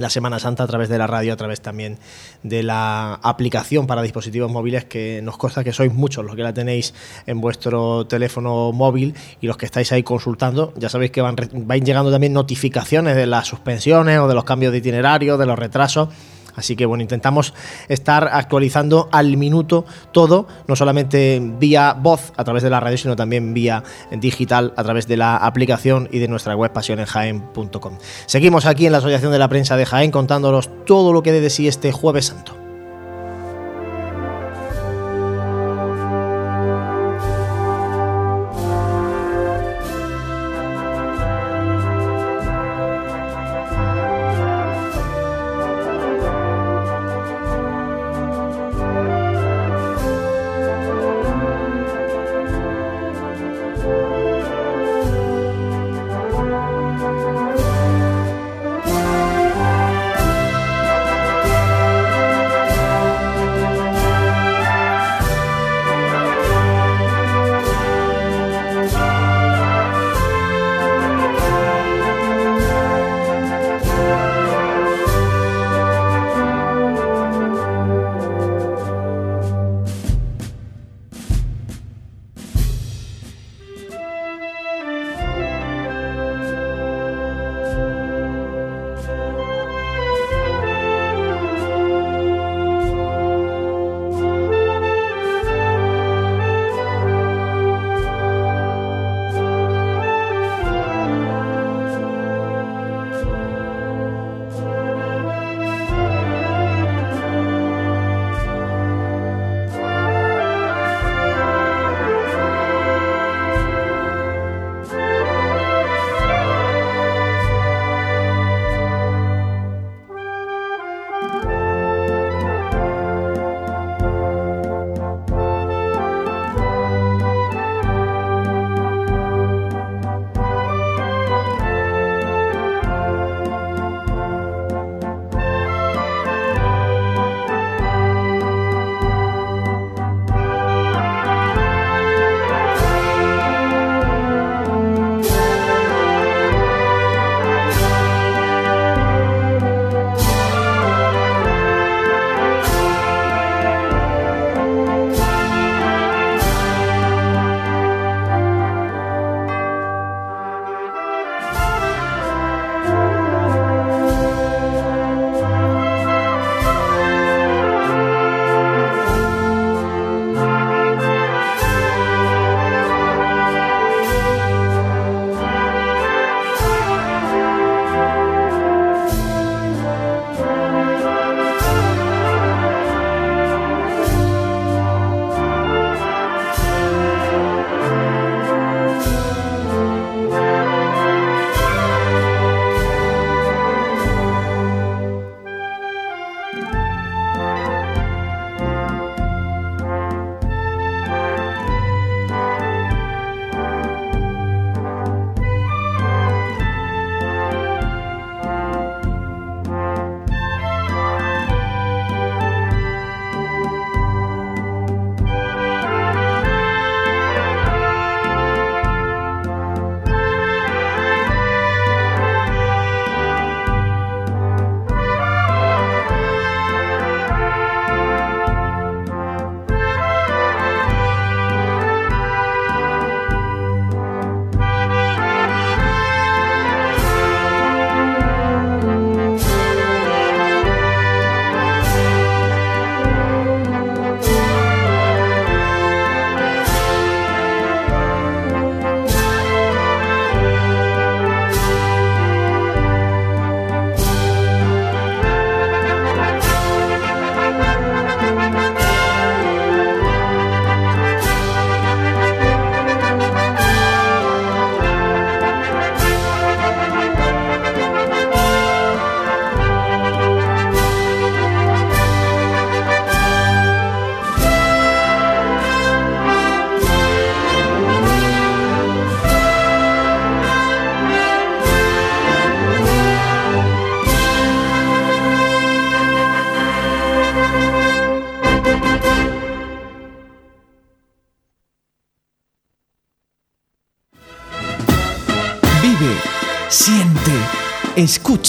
A: la Semana Santa a través de la radio, a través también de la aplicación para dispositivos móviles, que nos consta que sois muchos los que la tenéis en vuestro teléfono móvil y los que estáis ahí consultando. Ya sabéis que van, van llegando también notificaciones de las suspensiones o de los cambios de itinerario, de los retrasos. Así que bueno, intentamos estar actualizando al minuto todo, no solamente vía voz a través de la radio, sino también vía digital a través de la aplicación y de nuestra web pasionenjaen.com. Seguimos aquí en la Asociación de la Prensa de Jaén contándonos todo lo que de sí este jueves santo.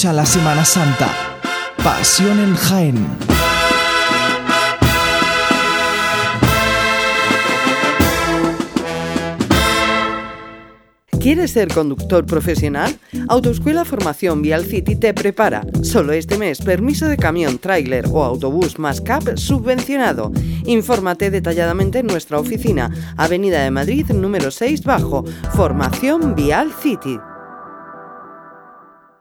E: La Semana Santa. Pasión en Jaén.
F: ¿Quieres ser conductor profesional? Autoescuela Formación Vial City te prepara. Solo este mes, permiso de camión, tráiler o autobús más CAP subvencionado. Infórmate detalladamente en nuestra oficina, Avenida de Madrid número 6 bajo, Formación Vial City.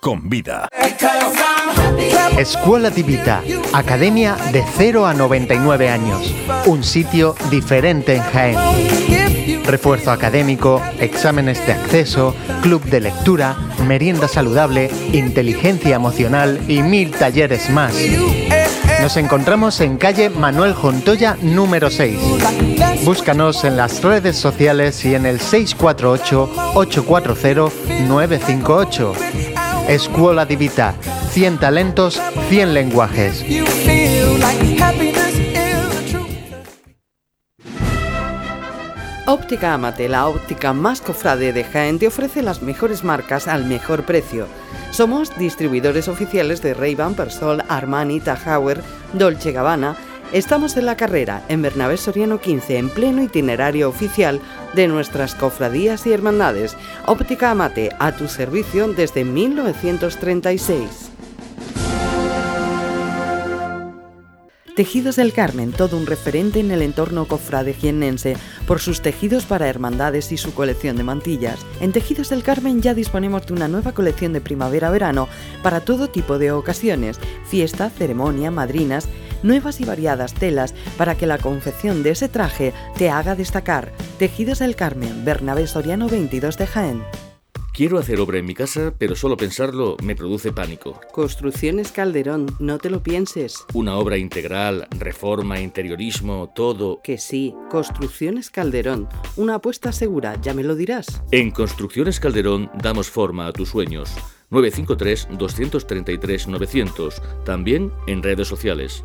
K: con vida.
H: Escuela Divita, academia de 0 a 99 años, un sitio diferente en Jaén. Refuerzo académico, exámenes de acceso, club de lectura, merienda saludable, inteligencia emocional y mil talleres más. Nos encontramos en calle Manuel Jontoya número 6. Búscanos en las redes sociales y en el 648-840-958. Escuela Divita, 100 talentos, 100 lenguajes.
F: Óptica Amate, la óptica más cofrade de Jaén, te ofrece las mejores marcas al mejor precio. Somos distribuidores oficiales de Ray-Ban, Persol, Armani, Tahauer, Dolce Gabbana. Estamos en la carrera, en Bernabé Soriano 15, en pleno itinerario oficial de nuestras cofradías y hermandades. Óptica Amate, a tu servicio desde 1936. Tejidos del Carmen, todo un referente en el entorno cofrade jiennense por sus tejidos para hermandades y su colección de mantillas. En Tejidos del Carmen ya disponemos de una nueva colección de primavera-verano para todo tipo de ocasiones, fiesta, ceremonia, madrinas, nuevas y variadas telas para que la confección de ese traje te haga destacar. Tejidos del Carmen, Bernabé Soriano 22 de Jaén.
G: Quiero hacer obra en mi casa, pero solo pensarlo me produce pánico.
F: Construcciones Calderón, no te lo pienses.
G: Una obra integral, reforma, interiorismo, todo.
F: Que sí, Construcciones Calderón, una apuesta segura, ya me lo dirás.
G: En Construcciones Calderón damos forma a tus sueños. 953-233-900. También en redes sociales.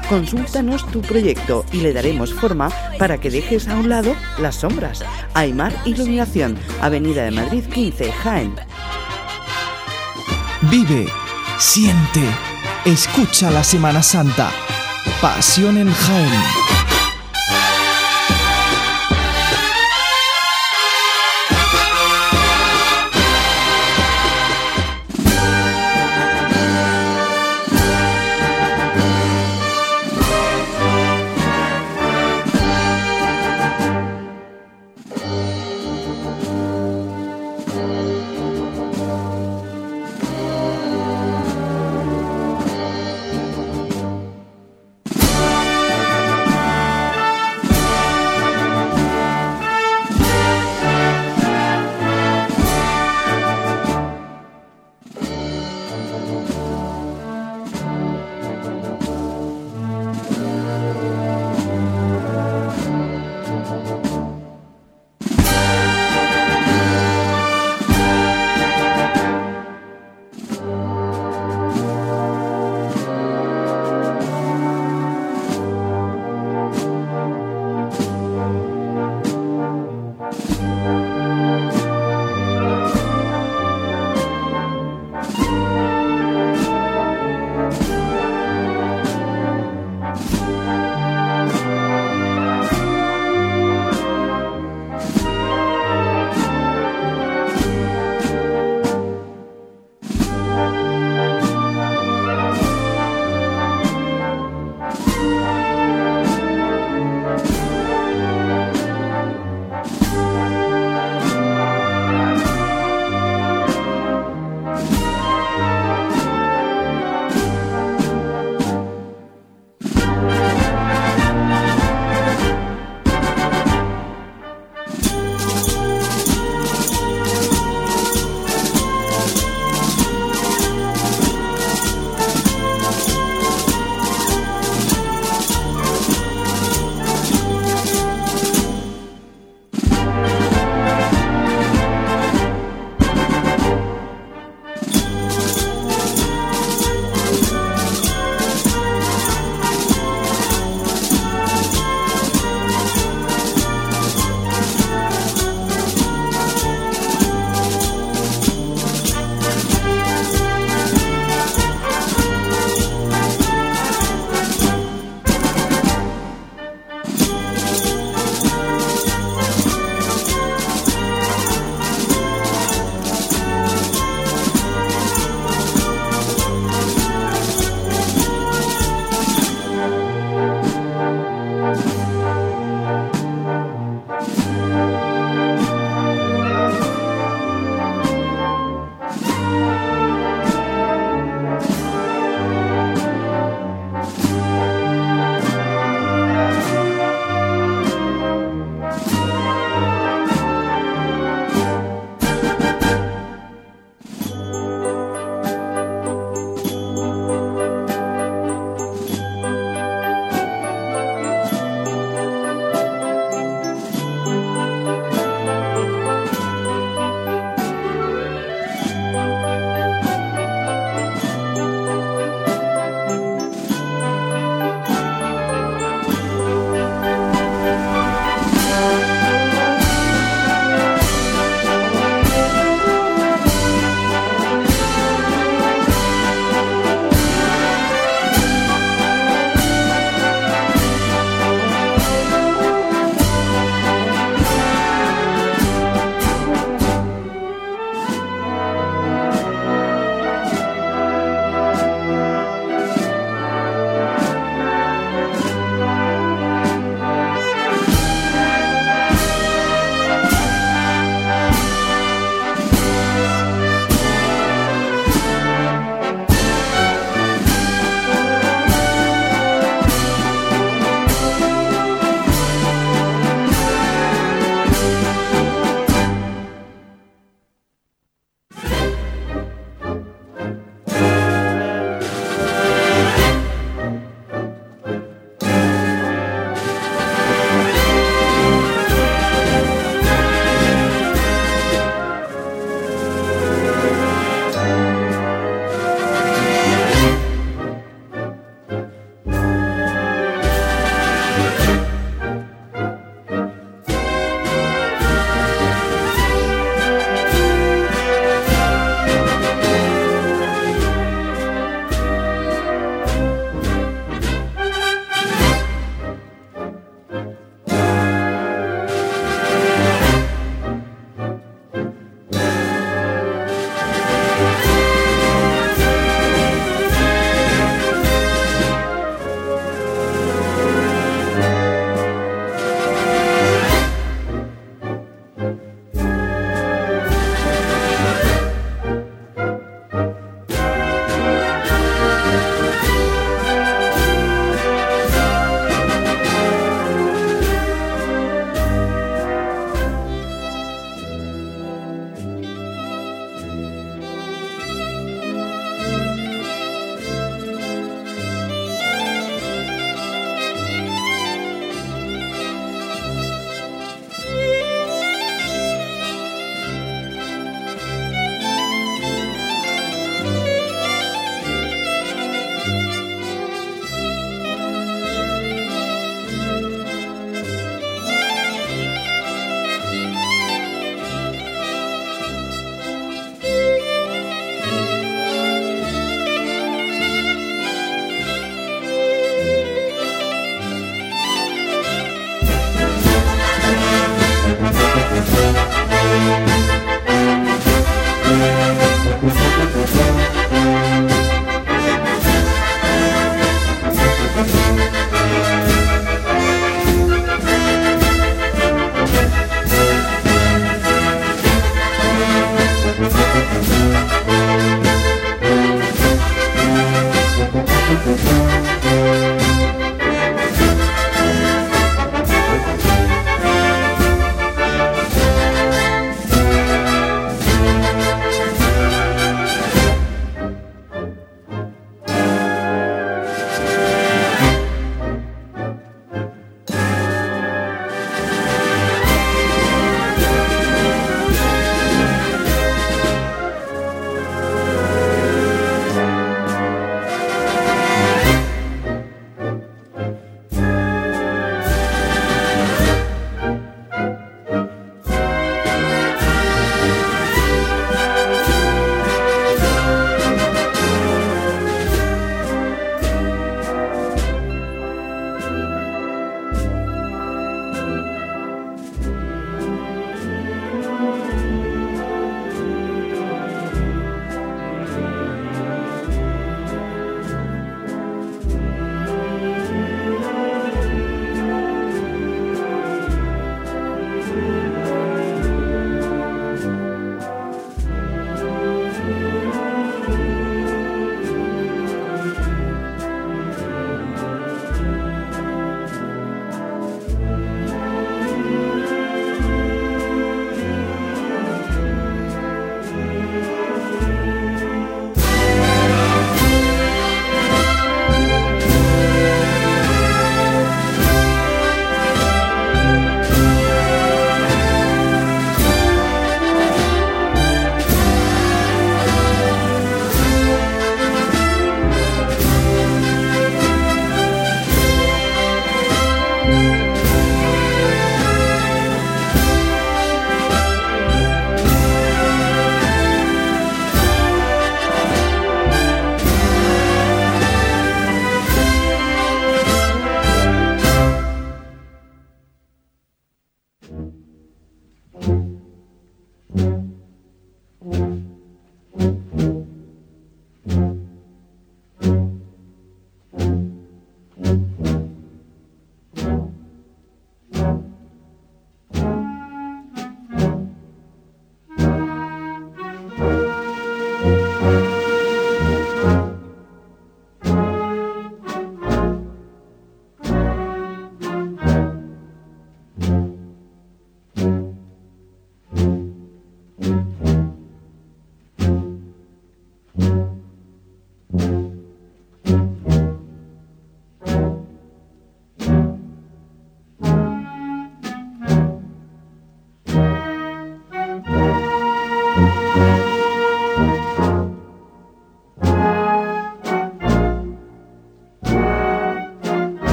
F: Consúltanos tu proyecto y le daremos forma para que dejes a un lado las sombras. Aymar Iluminación, Avenida de Madrid 15, Jaén.
E: Vive, siente, escucha la Semana Santa. Pasión en Jaén.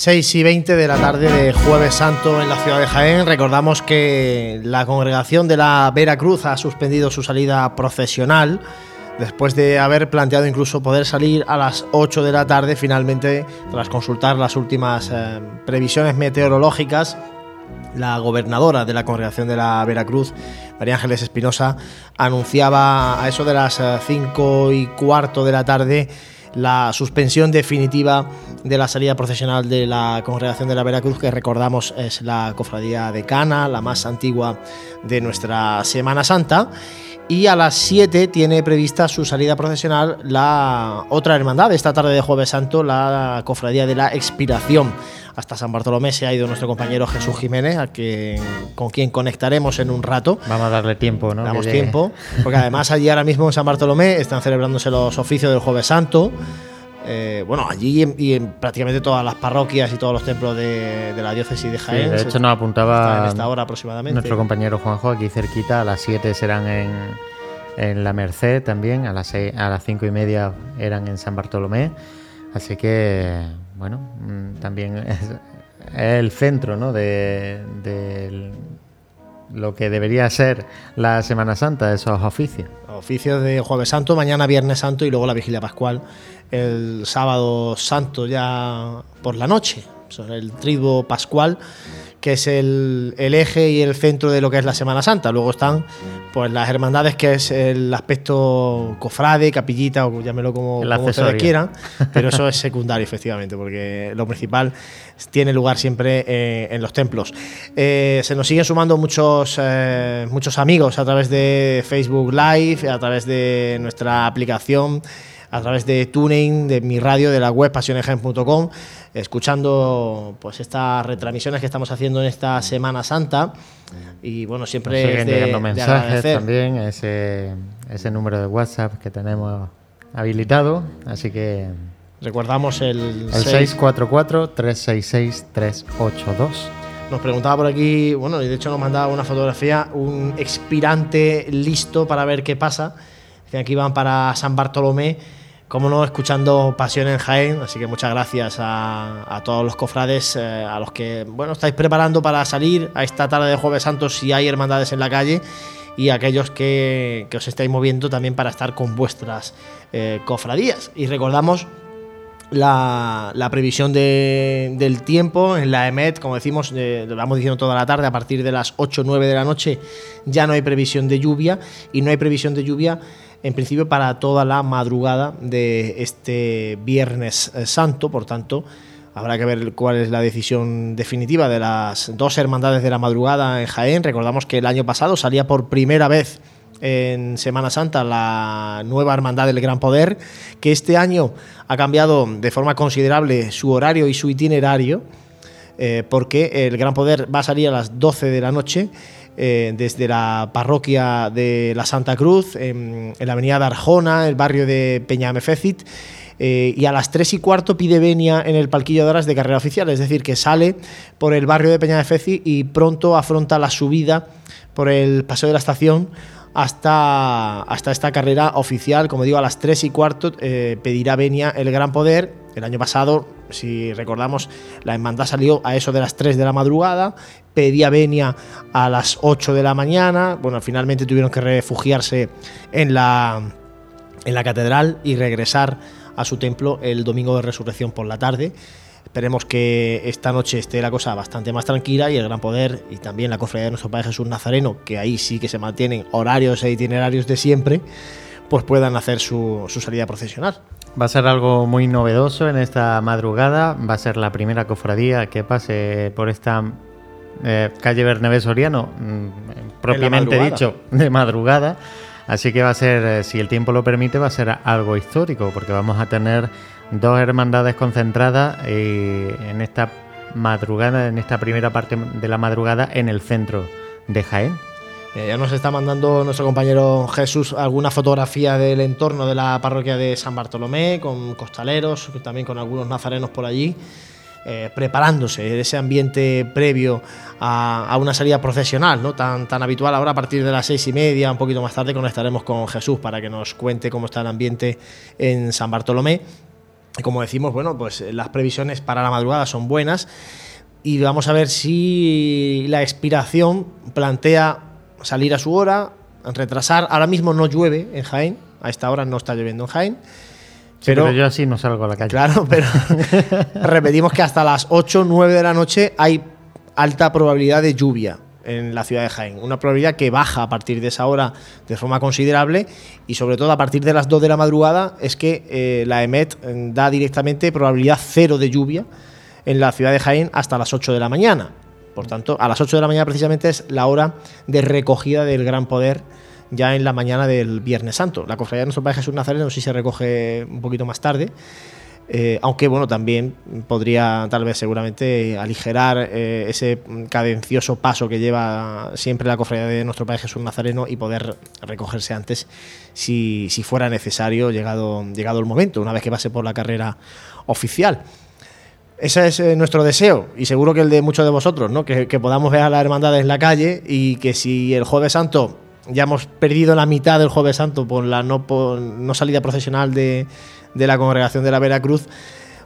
A: 6 y 20 de la tarde de Jueves Santo en la ciudad de Jaén. Recordamos que la congregación de la Veracruz ha suspendido su salida procesional después de haber planteado incluso poder salir a las 8 de la tarde. Finalmente, tras consultar las últimas eh, previsiones meteorológicas, la gobernadora de la congregación de la Veracruz, María Ángeles Espinosa, anunciaba a eso de las 5 y cuarto de la tarde la suspensión definitiva de la salida procesional de la congregación de la Veracruz, que recordamos es la cofradía de Cana, la más antigua de nuestra Semana Santa. Y a las 7 tiene prevista su salida procesional la otra hermandad, esta tarde de Jueves Santo, la cofradía de la Expiración hasta San Bartolomé se ha ido nuestro compañero Jesús Jiménez, a con quien conectaremos en un rato.
B: Vamos a darle tiempo, ¿no?
A: Damos tiempo, porque además allí ahora mismo en San Bartolomé están celebrándose los oficios del Jueves Santo. Eh, bueno, allí y en, prácticamente todas las parroquias y todos los templos de, la diócesis de Jaén.
B: de hecho, nos apuntaba
A: en esta hora aproximadamente.
B: nuestro compañero Juanjo aquí cerquita. A las 7 serán en, en La Merced también, a las, 6, a las 5 y media eran en San Bartolomé. Así que bueno, mm, también es, el centro ¿no? de, lo que debería ser la Semana Santa, esos oficios.
A: Oficios de Jueves Santo, mañana Viernes Santo y luego la Vigilia Pascual, el sábado Santo ya por la noche, el triduo pascual que es el, eje y el centro de lo que es la Semana Santa. Luego están pues las hermandades, que es el aspecto cofrade, capillita, o llámelo como, ustedes quieran, pero eso es secundario, efectivamente, porque lo principal tiene lugar siempre eh, en los templos. Eh, se nos siguen sumando muchos, eh, muchos amigos a través de Facebook Live, a través de nuestra aplicación a través de tuning, de mi radio, de la web pasionegen.com, escuchando pues estas retransmisiones que estamos haciendo en esta Semana Santa. Y bueno, siempre
B: es mensajes también, ese, ese número de WhatsApp que tenemos habilitado, así que
A: recordamos el,
B: el 644-366-382.
A: Nos preguntaba por aquí, bueno, y de hecho nos mandaba una fotografía, un expirante listo para ver qué pasa. Que aquí van para San Bartolomé como no, escuchando Pasión en Jaén. Así que muchas gracias a, todos los cofrades, eh, a los que bueno estáis preparando para salir a esta tarde de Jueves Santo si hay hermandades en la calle y a aquellos que, os estáis moviendo también para estar con vuestras eh, cofradías. Y recordamos la, previsión del tiempo en la EMET, como decimos, eh, lo vamos diciendo toda la tarde, a partir de las 8 o 9 de la noche ya no hay previsión de lluvia y no hay previsión de lluvia en principio para toda la madrugada de este Viernes eh, Santo, por tanto, habrá que ver cuál es la decisión definitiva de las dos hermandades de la madrugada en Jaén. Recordamos que el año pasado salía por primera vez en Semana Santa la nueva hermandad del Gran Poder, que este año ha cambiado de forma considerable su horario y su itinerario, eh, porque el Gran Poder va a salir a las 12 de la noche eh, desde la parroquia de la Santa Cruz, en, la avenida de Arjona, el barrio de Peñamefecit. Eh, y a las 3 y cuarto pide venia en el palquillo de horas de carrera oficial, es decir, que sale por el barrio de Peñamefecit y pronto afronta la subida por el paseo de la estación hasta, hasta esta carrera oficial. Como digo, a las 3 y cuarto eh, pedirá venia el Gran Poder. El año pasado, si recordamos, la hermandad salió a eso de las 3 de la madrugada pedía venia a las 8 de la mañana. Bueno, finalmente tuvieron que refugiarse en la, en la catedral y regresar a su templo el domingo de resurrección por la tarde. Esperemos que esta noche esté la cosa bastante más tranquila y el Gran Poder y también la cofradía de nuestro Padre Jesús Nazareno, que ahí sí que se mantienen horarios e itinerarios de siempre, pues puedan hacer su, su salida procesional.
B: Va a ser algo muy novedoso en esta madrugada. Va a ser la primera cofradía que pase por esta eh, calle Bernabé Soriano, mm, propiamente dicho, de madrugada. Así que va a ser, eh, si el tiempo lo permite, va a ser algo histórico, porque vamos a tener dos hermandades concentradas eh, en esta madrugada, en esta primera parte de la madrugada, en el centro de Jaén.
A: Ya nos está mandando nuestro compañero Jesús alguna fotografía del entorno de la parroquia de San Bartolomé, con costaleros, también con algunos nazarenos por allí. Eh, preparándose, ese ambiente previo a, una salida profesional, ¿no? tan, tan habitual. Ahora a partir de las seis y media, un poquito más tarde, conectaremos con Jesús para que nos cuente cómo está el ambiente en San Bartolomé. Como decimos, bueno, pues las previsiones para la madrugada son buenas y vamos a ver si la expiración plantea salir a su hora, retrasar. Ahora mismo no llueve en Jaén, a esta hora no está lloviendo en Jaén.
B: pero, yo así no salgo a la calle.
A: Claro, pero repetimos que hasta las 8 o 9 de la noche hay alta probabilidad de lluvia en la ciudad de Jaén. Una probabilidad que baja a partir de esa hora de forma considerable y sobre todo a partir de las 2 de la madrugada es que eh, la EMET eh, da directamente probabilidad cero de lluvia en la ciudad de Jaén hasta las 8 de la mañana. Por tanto, a las 8 de la mañana precisamente es la hora de recogida del gran poder ya en la mañana del Viernes Santo. La cofradía de nuestro Padre Jesús Nazareno sí se recoge un poquito más tarde, eh, aunque bueno, también podría tal vez seguramente aligerar eh, ese cadencioso paso que lleva siempre la cofradía de nuestro Padre Jesús Nazareno y poder recogerse antes si, fuera necesario llegado, llegado el momento, una vez que pase por la carrera oficial. Ese es eh, nuestro deseo y seguro que el de muchos de vosotros, ¿no? que, podamos ver a la hermandad en la calle y que si el jueves santo ya hemos perdido la mitad del jueves santo por la no, no salida procesional de, de la congregación de la Veracruz,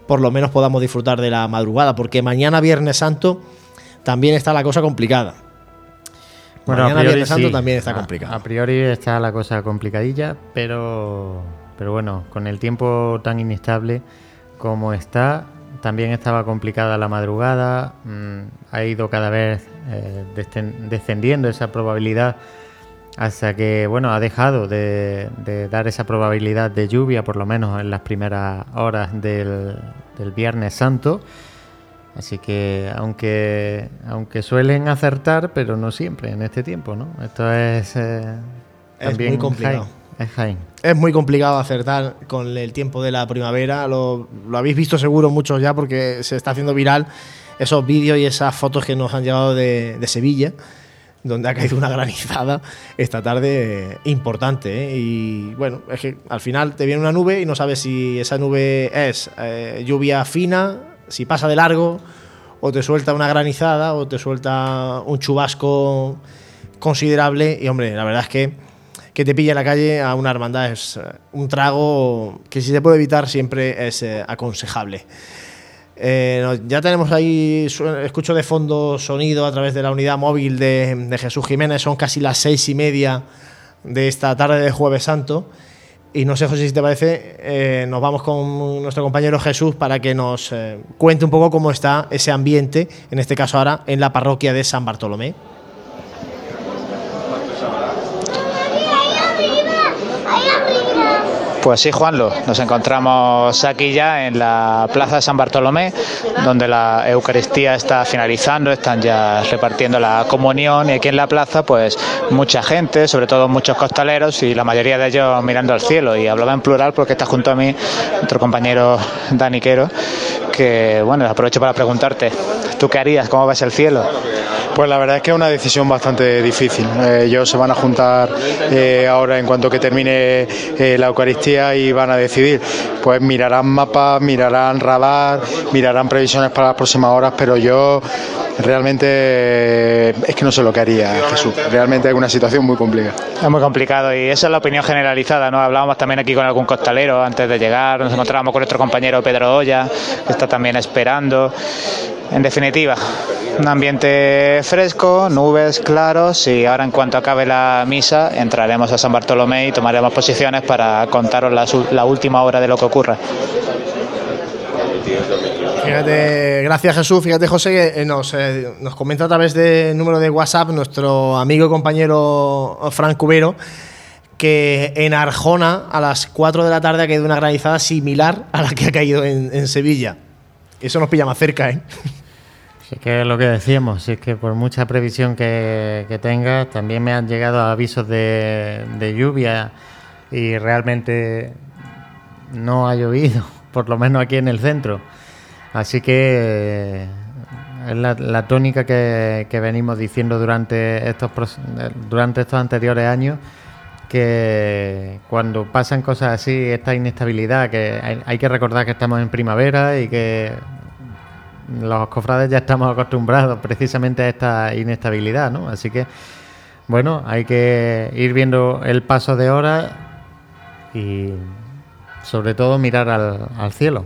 A: por lo menos podamos disfrutar de la madrugada, porque mañana Viernes Santo también está la cosa complicada.
B: Bueno, mañana Viernes Santo también está complicada. A priori está la cosa complicadilla, pero, pero bueno, con el tiempo tan inestable como está, también estaba complicada la madrugada, mm, ha ido cada vez eh, descendiendo esa probabilidad hasta que bueno ha dejado de, dar esa probabilidad de lluvia por lo menos en las primeras horas del, Viernes Santo. Así que aunque aunque suelen acertar pero no siempre en este tiempo no esto es eh,
A: es muy complicado.
B: Es
A: es muy complicado acertar con el tiempo de la primavera. Lo, habéis visto seguro muchos ya porque se está haciendo viral esos vídeos y esas fotos que nos han llegado de, Sevilla, donde ha caído una granizada esta tarde importante. ¿eh? Y bueno, es que al final te viene una nube y no sabes si esa nube es eh, lluvia fina, si pasa de largo, o te suelta una granizada, o te suelta un chubasco considerable. Y hombre, la verdad es que que te pille en la calle a una hermandad es eh, un trago que si se puede evitar siempre es eh, aconsejable. Eh, ya tenemos ahí, escucho de fondo sonido a través de la unidad móvil de, Jesús Jiménez, son casi las seis y media de esta tarde de Jueves Santo. Y no sé, José, si te parece, nos vamos con nuestro compañero Jesús para que nos cuente un poco cómo está ese ambiente, en este caso ahora, en la parroquia de San Bartolomé.
C: Pues sí, Juanlo, nos encontramos aquí ya en la Plaza de San Bartolomé, donde la Eucaristía está finalizando, están ya repartiendo la comunión y aquí en la plaza pues mucha gente, sobre todo muchos costaleros y la mayoría de ellos mirando al cielo y hablaba en plural porque está junto a mí otro compañero Daniquero que bueno, aprovecho para preguntarte, ¿tú qué harías? ¿Cómo ves el cielo?
L: Pues la verdad es que es una decisión bastante difícil. Eh, ellos se van a juntar eh, ahora en cuanto que termine eh, la Eucaristía y van a decidir. Pues mirarán mapas, mirarán radar, mirarán previsiones para las próximas horas, pero yo realmente es que no sé lo que haría Jesús. Realmente es una situación muy complicada.
C: Es muy complicado y esa es la opinión generalizada. ¿no? Hablábamos también aquí con algún costalero antes de llegar, nos encontrábamos con nuestro compañero Pedro Olla, que está también esperando. En definitiva, un ambiente fresco, nubes claros y ahora en cuanto acabe la misa entraremos a San Bartolomé y tomaremos posiciones para contaros la, última hora de lo que ocurra.
A: Fíjate, gracias Jesús. Fíjate José que eh, nos, eh, nos comenta a través del número de WhatsApp nuestro amigo y compañero Frank Cubero que en Arjona a las 4 de la tarde ha caído una granizada similar a la que ha caído en, en Sevilla. Eso nos pilla más cerca, ¿eh?
B: es que es lo que decíamos, si es que por mucha previsión que, que tengas, también me han llegado avisos de, lluvia y realmente no ha llovido, por lo menos aquí en el centro. Así que es la, tónica que, venimos diciendo durante estos, durante estos anteriores años, que cuando pasan cosas así, esta inestabilidad, que hay que recordar que estamos en primavera y que los cofrades ya estamos acostumbrados precisamente a esta inestabilidad, ¿no? Así que, bueno, hay que ir viendo el paso de horas y, sobre todo mirar al cielo.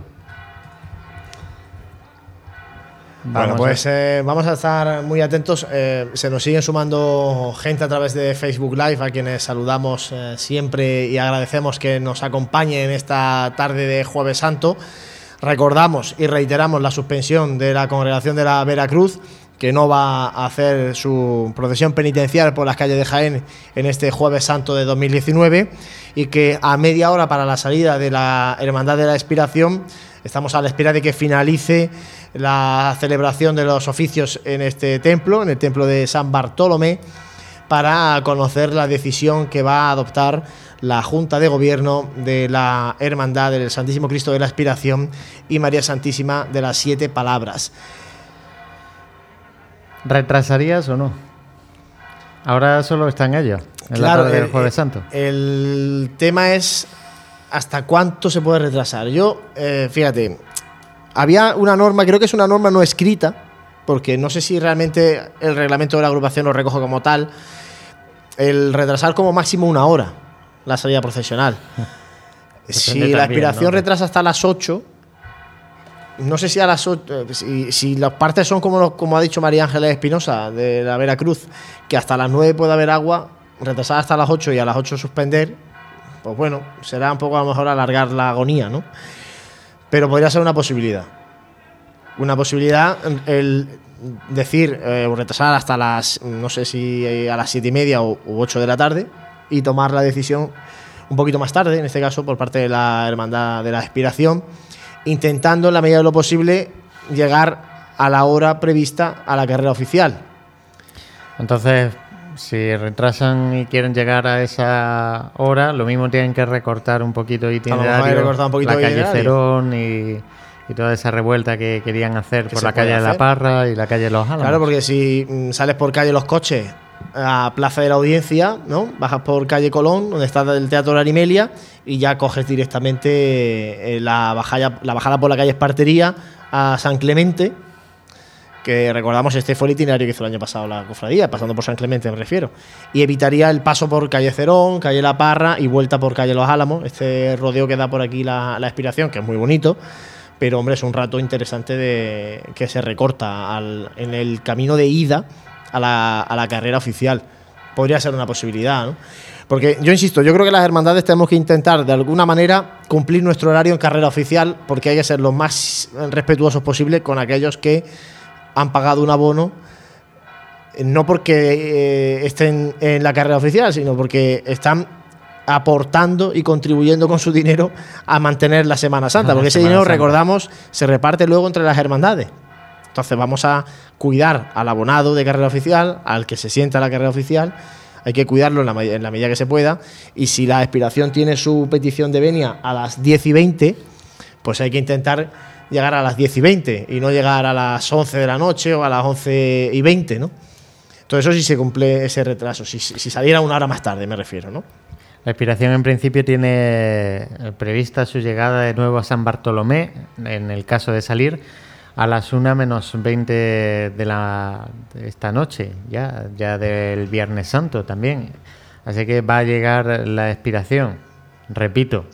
A: Bueno, pues eh, vamos a estar muy atentos. Eh, se nos siguen sumando gente a través de Facebook Live, a quienes saludamos eh, siempre y agradecemos que nos acompañen en esta tarde de Jueves Santo. Recordamos y reiteramos la suspensión de la congregación de la Veracruz, que no va a hacer su procesión penitencial por las calles de Jaén en este Jueves Santo de 2019 y que a media hora para la salida de la Hermandad de la Expiración estamos a la espera de que finalice la celebración de los oficios en este templo, en el templo de San Bartolomé, para conocer la decisión que va a adoptar la Junta de Gobierno de la Hermandad del Santísimo Cristo de la Aspiración y María Santísima de las Siete Palabras.
B: ¿Retrasarías o no? Ahora solo está en ello, en
A: Claro,
B: la tarde del Jueves Santo.
A: El tema es hasta cuánto se puede retrasar. Yo, eh, fíjate, había una norma, creo que es una norma no escrita, porque no sé si realmente el reglamento de la agrupación lo recoge como tal, el retrasar como máximo una hora la salida procesional. si la aspiración
B: ¿no?
A: retrasa hasta las 8, no sé si a las 8, si, si las partes son como, como ha dicho María Ángeles Espinosa de la Veracruz, que hasta las 9 puede haber agua, retrasar hasta las 8 y a las 8 suspender, pues bueno, será un poco a lo mejor alargar la agonía, ¿no? Pero podría ser una posibilidad. Una posibilidad el decir, eh, retrasar hasta las, no sé si eh, a las 7 y media o u 8 de la tarde y tomar la decisión un poquito más tarde, en este caso por parte de la Hermandad de la Expiración, intentando en la medida de lo posible llegar a la hora prevista a la carrera oficial.
B: Entonces, si retrasan y quieren llegar a esa hora, lo mismo tienen que recortar un poquito itinerario,
A: un poquito
B: la calle. Cerón y, y toda esa revuelta que querían hacer por la calle de la. Parra y la calle de los Álamos.
A: Claro, porque si mm, sales por calle Los Coches a Plaza de la Audiencia, ¿no? Bajas por calle Colón, donde está el Teatro de Arimelia, y ya coges directamente eh, la, bajada, la bajada por la calle Espartería a San Clemente, que recordamos este fue el itinerario que hizo el año pasado la cofradía, pasando por San Clemente me refiero, y evitaría el paso por calle Cerón, calle La Parra y vuelta por calle Los Álamos, este rodeo que da por aquí la, la expiración, que es muy bonito, pero hombre, es un rato interesante de, que se recorta en el camino de ida a la, a la carrera oficial. Podría ser una posibilidad, ¿no? Porque yo insisto, yo creo que las hermandades tenemos que intentar de alguna manera cumplir nuestro horario en carrera oficial, porque hay que ser lo más respetuosos posible con aquellos que han pagado un abono eh, no porque eh, estén en la carrera oficial, sino porque están aportando y contribuyendo con su dinero a mantener la Semana Santa, porque ese
B: Semana
A: dinero,
B: Santa.
A: recordamos, se reparte luego entre las hermandades. Entonces vamos a cuidar al abonado de carrera oficial, al que se sienta la carrera oficial, hay que cuidarlo en la, me- en la medida que se pueda, y si la expiración tiene su petición de venia a las 10 y 20, pues hay que intentar llegar a las 10 y 20 y no llegar a las 11 de la noche o a las 11 y 20, ¿no? Entonces eso sí se cumple ese retraso, si, saliera una hora más tarde me refiero, ¿no?
B: La expiración en principio tiene prevista su llegada de nuevo a San Bartolomé, en el caso de salir, a las 1 menos 20 de, la, de esta noche, ya, ya del Viernes Santo también. Así que va a llegar la expiración, repito,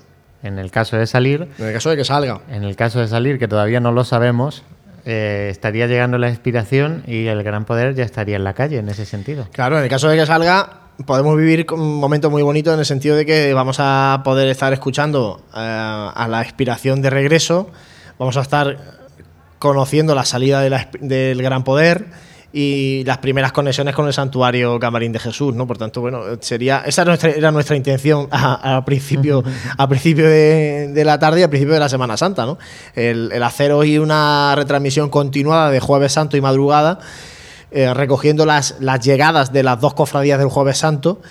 B: en el caso de salir.
A: En el caso de que salga.
B: En el caso de salir, que todavía no lo sabemos, eh, estaría llegando la expiración y el gran poder ya estaría en la calle en ese sentido.
A: Claro, en el caso de que salga, podemos vivir un momento muy bonito en el sentido de que vamos a poder estar escuchando eh, a la expiración de regreso, vamos a estar conociendo la salida de la exp- del Gran Poder y las primeras conexiones con el santuario Camarín de Jesús, ¿no? Por tanto, bueno, sería esa era nuestra, era nuestra intención a, a principio, a principio de, de la tarde y a principio de la Semana Santa, ¿no? El, el hacer hoy una retransmisión continuada de Jueves Santo y madrugada eh, recogiendo las, las llegadas de las dos cofradías del Jueves Santo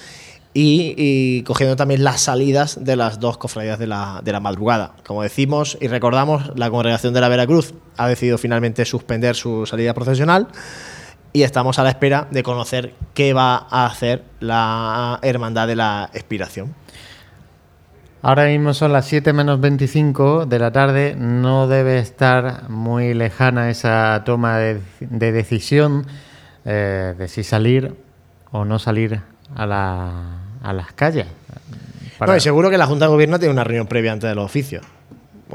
A: y, y cogiendo también las salidas de las dos cofradías de la, de la madrugada. Como decimos y recordamos, la congregación de la Veracruz ha decidido finalmente suspender su salida procesional y estamos a la espera de conocer qué va a hacer la Hermandad de la Expiración.
B: Ahora mismo son las 7 menos 25 de la tarde. No debe estar muy lejana esa toma de, de decisión eh, de si salir o no salir a, la- a las calles. para-
A: No, y seguro que la Junta de Gobierno tiene una reunión previa antes de los oficios.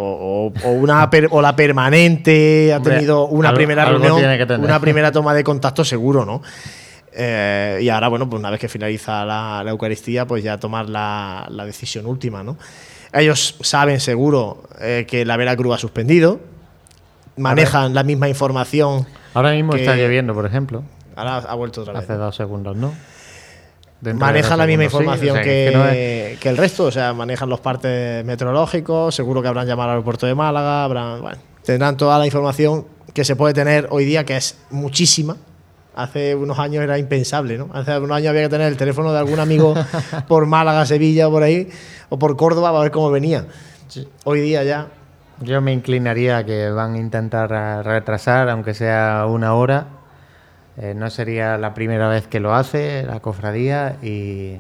A: O, una per- o la permanente ha tenido una primera
B: algo
A: reunión, una primera toma de contacto seguro, ¿no? Eh, y ahora, bueno, pues una vez que finaliza la, la Eucaristía, pues ya tomar la, la decisión última, ¿no? Ellos saben seguro eh, que la Veracruz ha suspendido, manejan la misma información.
B: Ahora mismo
A: que-
B: está lloviendo, por ejemplo.
A: Ahora ha vuelto otra vez.
B: Hace dos segundos, ¿no?
A: Manejan la misma
B: sí,
A: información
B: o sea,
A: que,
B: que no es-
A: que el resto, o sea, manejan los partes meteorológicos, seguro que habrán llamado al aeropuerto de Málaga, habrán, bueno, tendrán toda la información que se puede tener hoy día, que es muchísima. Hace unos años era impensable, ¿no? Hace unos años había que tener el teléfono de algún amigo por Málaga, Sevilla, o por ahí, o por Córdoba, para ver cómo venía. Hoy día ya.
B: Yo me inclinaría a que van a intentar retrasar, aunque sea una hora. Eh, no sería la primera vez que lo hace la cofradía y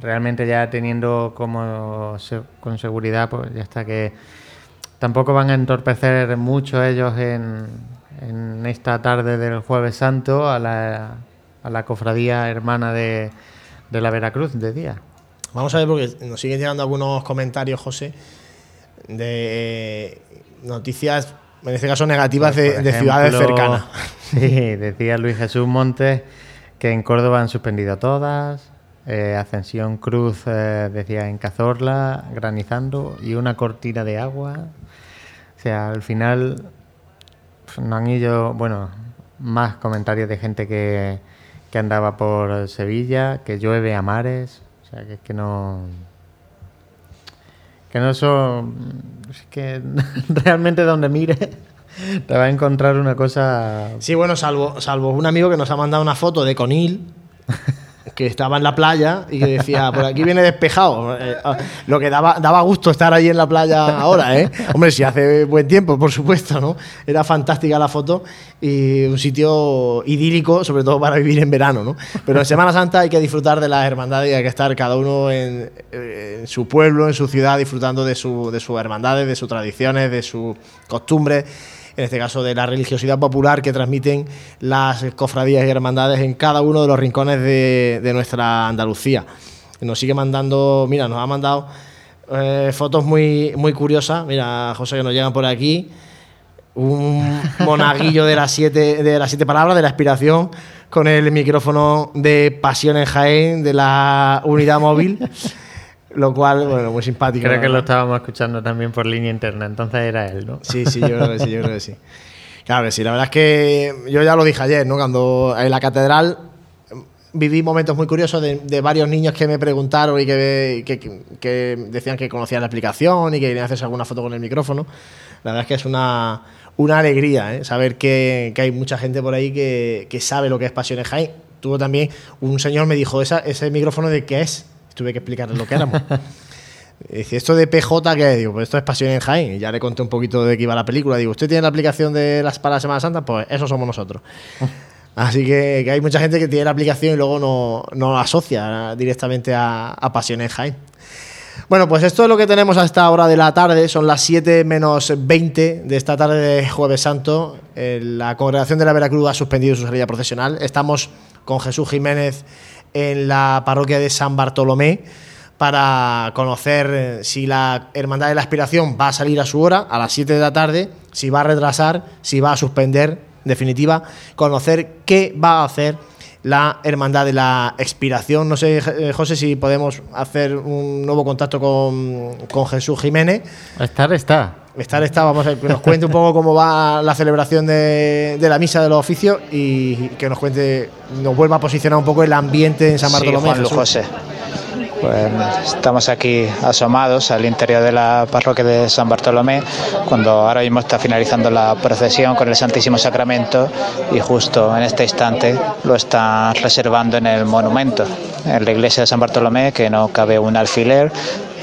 B: realmente ya teniendo como se- con seguridad, pues ya está que tampoco van a entorpecer mucho ellos en, en esta tarde del Jueves Santo a la, a la cofradía hermana de, de la Veracruz de día.
A: Vamos a ver, porque nos siguen llegando algunos comentarios, José, de noticias, en este caso negativas,
B: Pues,
A: de, ciudades cercanas.
B: Sí, decía Luis Jesús Montes que en Córdoba han suspendido todas. eh, Ascensión Cruz eh, decía en Cazorla, granizando y una cortina de agua. O sea, al final no han ido, bueno, más comentarios de gente que, que andaba por Sevilla, que llueve a mares. O sea, que es que no. Que no son. Es que realmente donde mire te va a encontrar una cosa.
A: Sí, bueno, salvo, salvo un amigo que nos ha mandado una foto de Conil, que estaba en la playa y que decía, por aquí viene despejado. Eh, ah, Lo que daba, daba gusto estar ahí en la playa ahora, ¿eh? Hombre, si hace buen tiempo, por supuesto, ¿no? Era fantástica la foto y un sitio idílico, sobre todo para vivir en verano, ¿no? Pero en Semana Santa hay que disfrutar de las hermandades y hay que estar cada uno en, en su pueblo, en su ciudad, disfrutando de, su, de sus hermandades, de sus tradiciones, de sus costumbres en este caso de la religiosidad popular que transmiten las cofradías y hermandades en cada uno de los rincones de, de nuestra Andalucía. Nos sigue mandando, mira, nos ha mandado eh, fotos muy, muy curiosas. Mira, José, que nos llegan por aquí. Un monaguillo de las siete, de las siete palabras, de la aspiración, con el micrófono de Pasión en Jaén, de la unidad móvil. Lo cual, bueno, muy simpático.
B: Creo que lo estábamos escuchando también por línea interna, entonces era él, ¿no?
A: Sí, sí, yo creo que sí, yo creo que sí. Claro que sí, la verdad es que yo ya lo dije ayer, ¿no? Cuando en la catedral viví momentos muy curiosos de, de varios niños que me preguntaron y que, que- que decían que conocían la aplicación y que querían hacerse alguna foto con el micrófono. La verdad es que es una, una alegría ¿eh? saber que, que hay mucha gente por ahí que, que sabe lo que es Pasiones Jaén. Tuvo también, un señor me dijo, ¿Esa, ¿ese micrófono de qué es? Tuve que explicarle lo que éramos. Dice, ¿esto de PJ qué? Digo, pues esto es Pasión en Jaén. Y ya le conté un poquito de qué iba la película. Digo, ¿usted tiene la aplicación de las para la Semana Santa? Pues eso somos nosotros. Así que, que hay mucha gente que tiene la aplicación y luego no, no la asocia directamente a, a Pasión en Jaén. Bueno, pues esto es lo que tenemos a esta hora de la tarde. Son las 7 menos 20 de esta tarde de Jueves Santo. Eh, La congregación de la Veracruz ha suspendido su salida procesional. Estamos con Jesús Jiménez en la parroquia de San Bartolomé para conocer eh, si la Hermandad de la Aspiración va a salir a su hora, a las 7 de la tarde, si va a retrasar, si va a suspender, en definitiva, conocer qué va a hacer la Hermandad de la Expiración. No sé, eh, José, si podemos hacer un nuevo contacto con, con Jesús Jiménez.
B: Estar está.
A: Estar está, vamos a que nos cuente un poco cómo va la celebración de, de la misa de los oficios y que nos cuente, nos vuelva a posicionar un poco el ambiente en San Bartolomé.
C: Sí, Juan. José. Pues estamos aquí asomados al interior de la parroquia de San Bartolomé, cuando ahora mismo está finalizando la procesión con el Santísimo Sacramento y justo en este instante lo están reservando en el monumento, en la iglesia de San Bartolomé, que no cabe un alfiler.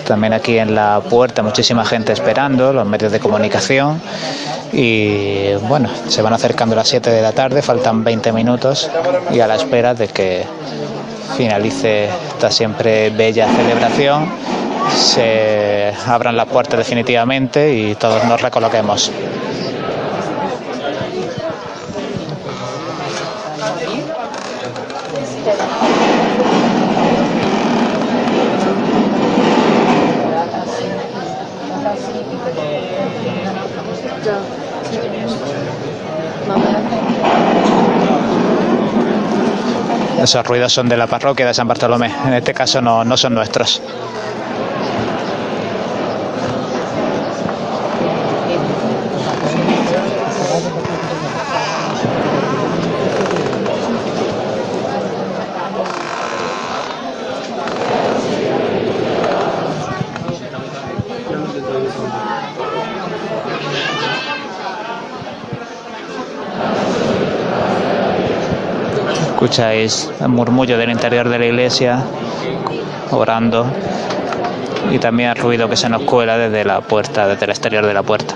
C: También aquí en la puerta muchísima gente esperando, los medios de comunicación. Y bueno, se van acercando las 7 de la tarde, faltan 20 minutos y a la espera de que finalice esta siempre bella celebración, se abran las puertas definitivamente y todos nos recoloquemos. Esos ruidos son de la parroquia de San Bartolomé, en este caso no, no son nuestros. Escucháis el murmullo del interior de la iglesia, orando, y también el ruido que se nos cuela desde la puerta, desde el exterior de la puerta.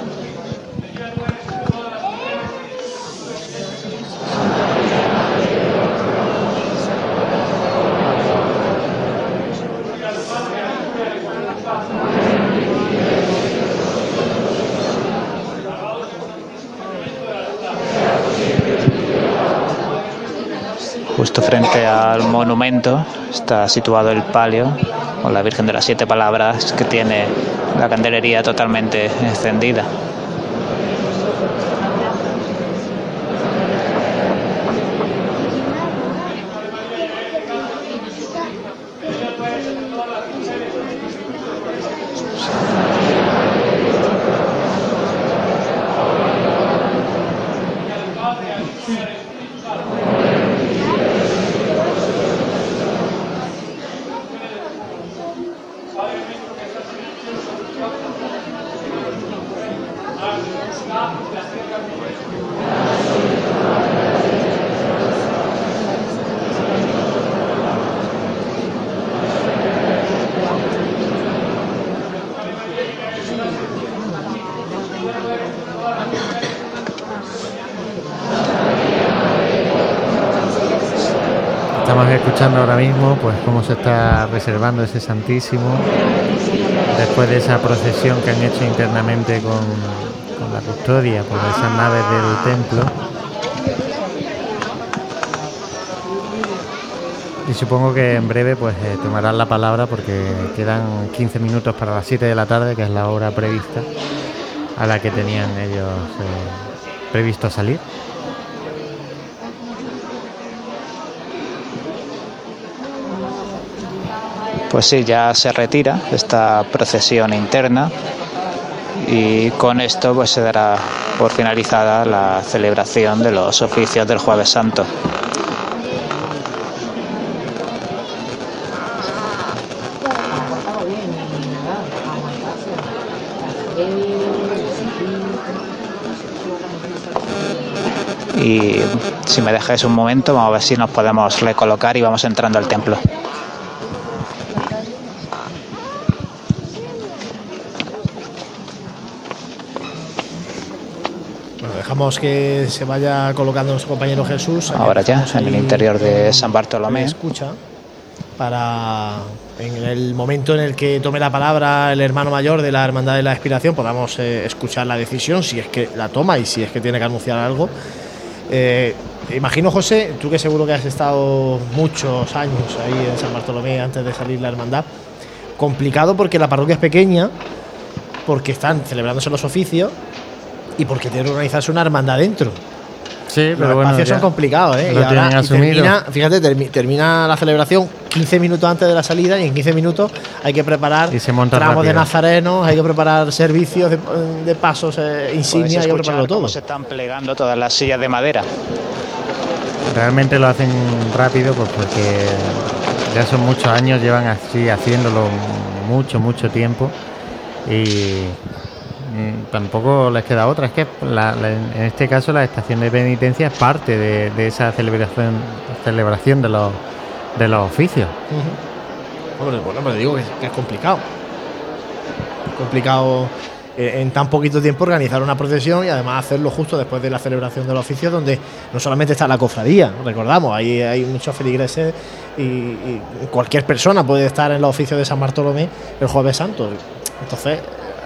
C: Justo frente al monumento está situado el palio con la Virgen de las Siete Palabras que tiene la candelería totalmente encendida.
B: Estamos ahora mismo pues cómo se está reservando ese Santísimo después de esa procesión que han hecho internamente con, con la custodia por esas naves del templo. Y supongo que en breve pues eh, tomarán la palabra porque quedan 15 minutos para las 7 de la tarde, que es la hora prevista a la que tenían ellos eh, previsto salir.
C: Pues sí, ya se retira esta procesión interna y con esto pues se dará por finalizada la celebración de los oficios del Jueves Santo. Y si me dejáis un momento, vamos a ver si nos podemos recolocar y vamos entrando al templo.
A: Dejamos que se vaya colocando nuestro compañero Jesús.
C: Ahora ya, en el interior de San Bartolomé.
A: Escucha para en el momento en el que tome la palabra el hermano mayor de la Hermandad de la Expiración podamos eh, escuchar la decisión, si es que la toma y si es que tiene que anunciar algo. Eh, imagino, José, tú que seguro que has estado muchos años ahí en San Bartolomé antes de salir la hermandad, complicado porque la parroquia es pequeña, porque están celebrándose los oficios y porque tiene que organizarse una hermandad dentro.
B: Sí,
A: Los
B: pero bueno,
A: espacios
B: ya
A: son complicados, ¿eh?
B: lo
A: Y ahora-
B: tienen
A: y
B: asumido.
A: termina, fíjate, termi- termina la celebración 15 minutos antes de la salida y en 15 minutos hay que preparar
B: Y se monta
A: tramos de nazarenos, hay que preparar servicios de, de pasos, eh, insignias, hay que prepararlo todo.
C: se están plegando todas las sillas de madera.
B: Realmente lo hacen rápido pues porque ya son muchos años, llevan así haciéndolo mucho, mucho tiempo y tampoco les queda otra. Es que la- en este caso la estación de penitencia es parte de, de esa celebración, celebración de los, de los oficios.
A: Bueno, pero digo que, es complicado. Complicado eh, en tan poquito tiempo organizar una procesión y además hacerlo justo después de la celebración del oficio, donde no solamente está la cofradía, recordamos, ahí hay muchos feligreses y, y cualquier persona puede estar en los oficios de San Bartolomé el Jueves Santo. Entonces,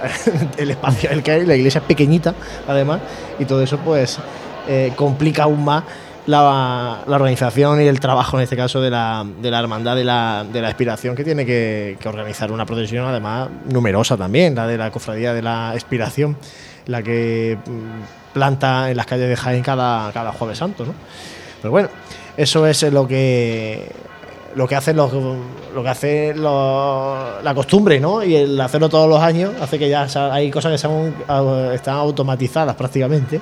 A: el espacio el que hay, la iglesia es pequeñita, además, y todo eso pues eh, complica aún más la, organización y el trabajo, en este caso, de la, de la hermandad de la, de la expiración, que tiene que, que organizar una procesión, además, numerosa también, la de la cofradía de la expiración, la que mm, planta en las calles de Jaén cada, cada jueves santo, ¿no? Pero bueno, eso es lo que lo que hacen los lo que hace lo- la costumbre, ¿no? Y el hacerlo todos los años hace que ya hay cosas que son, están automatizadas prácticamente.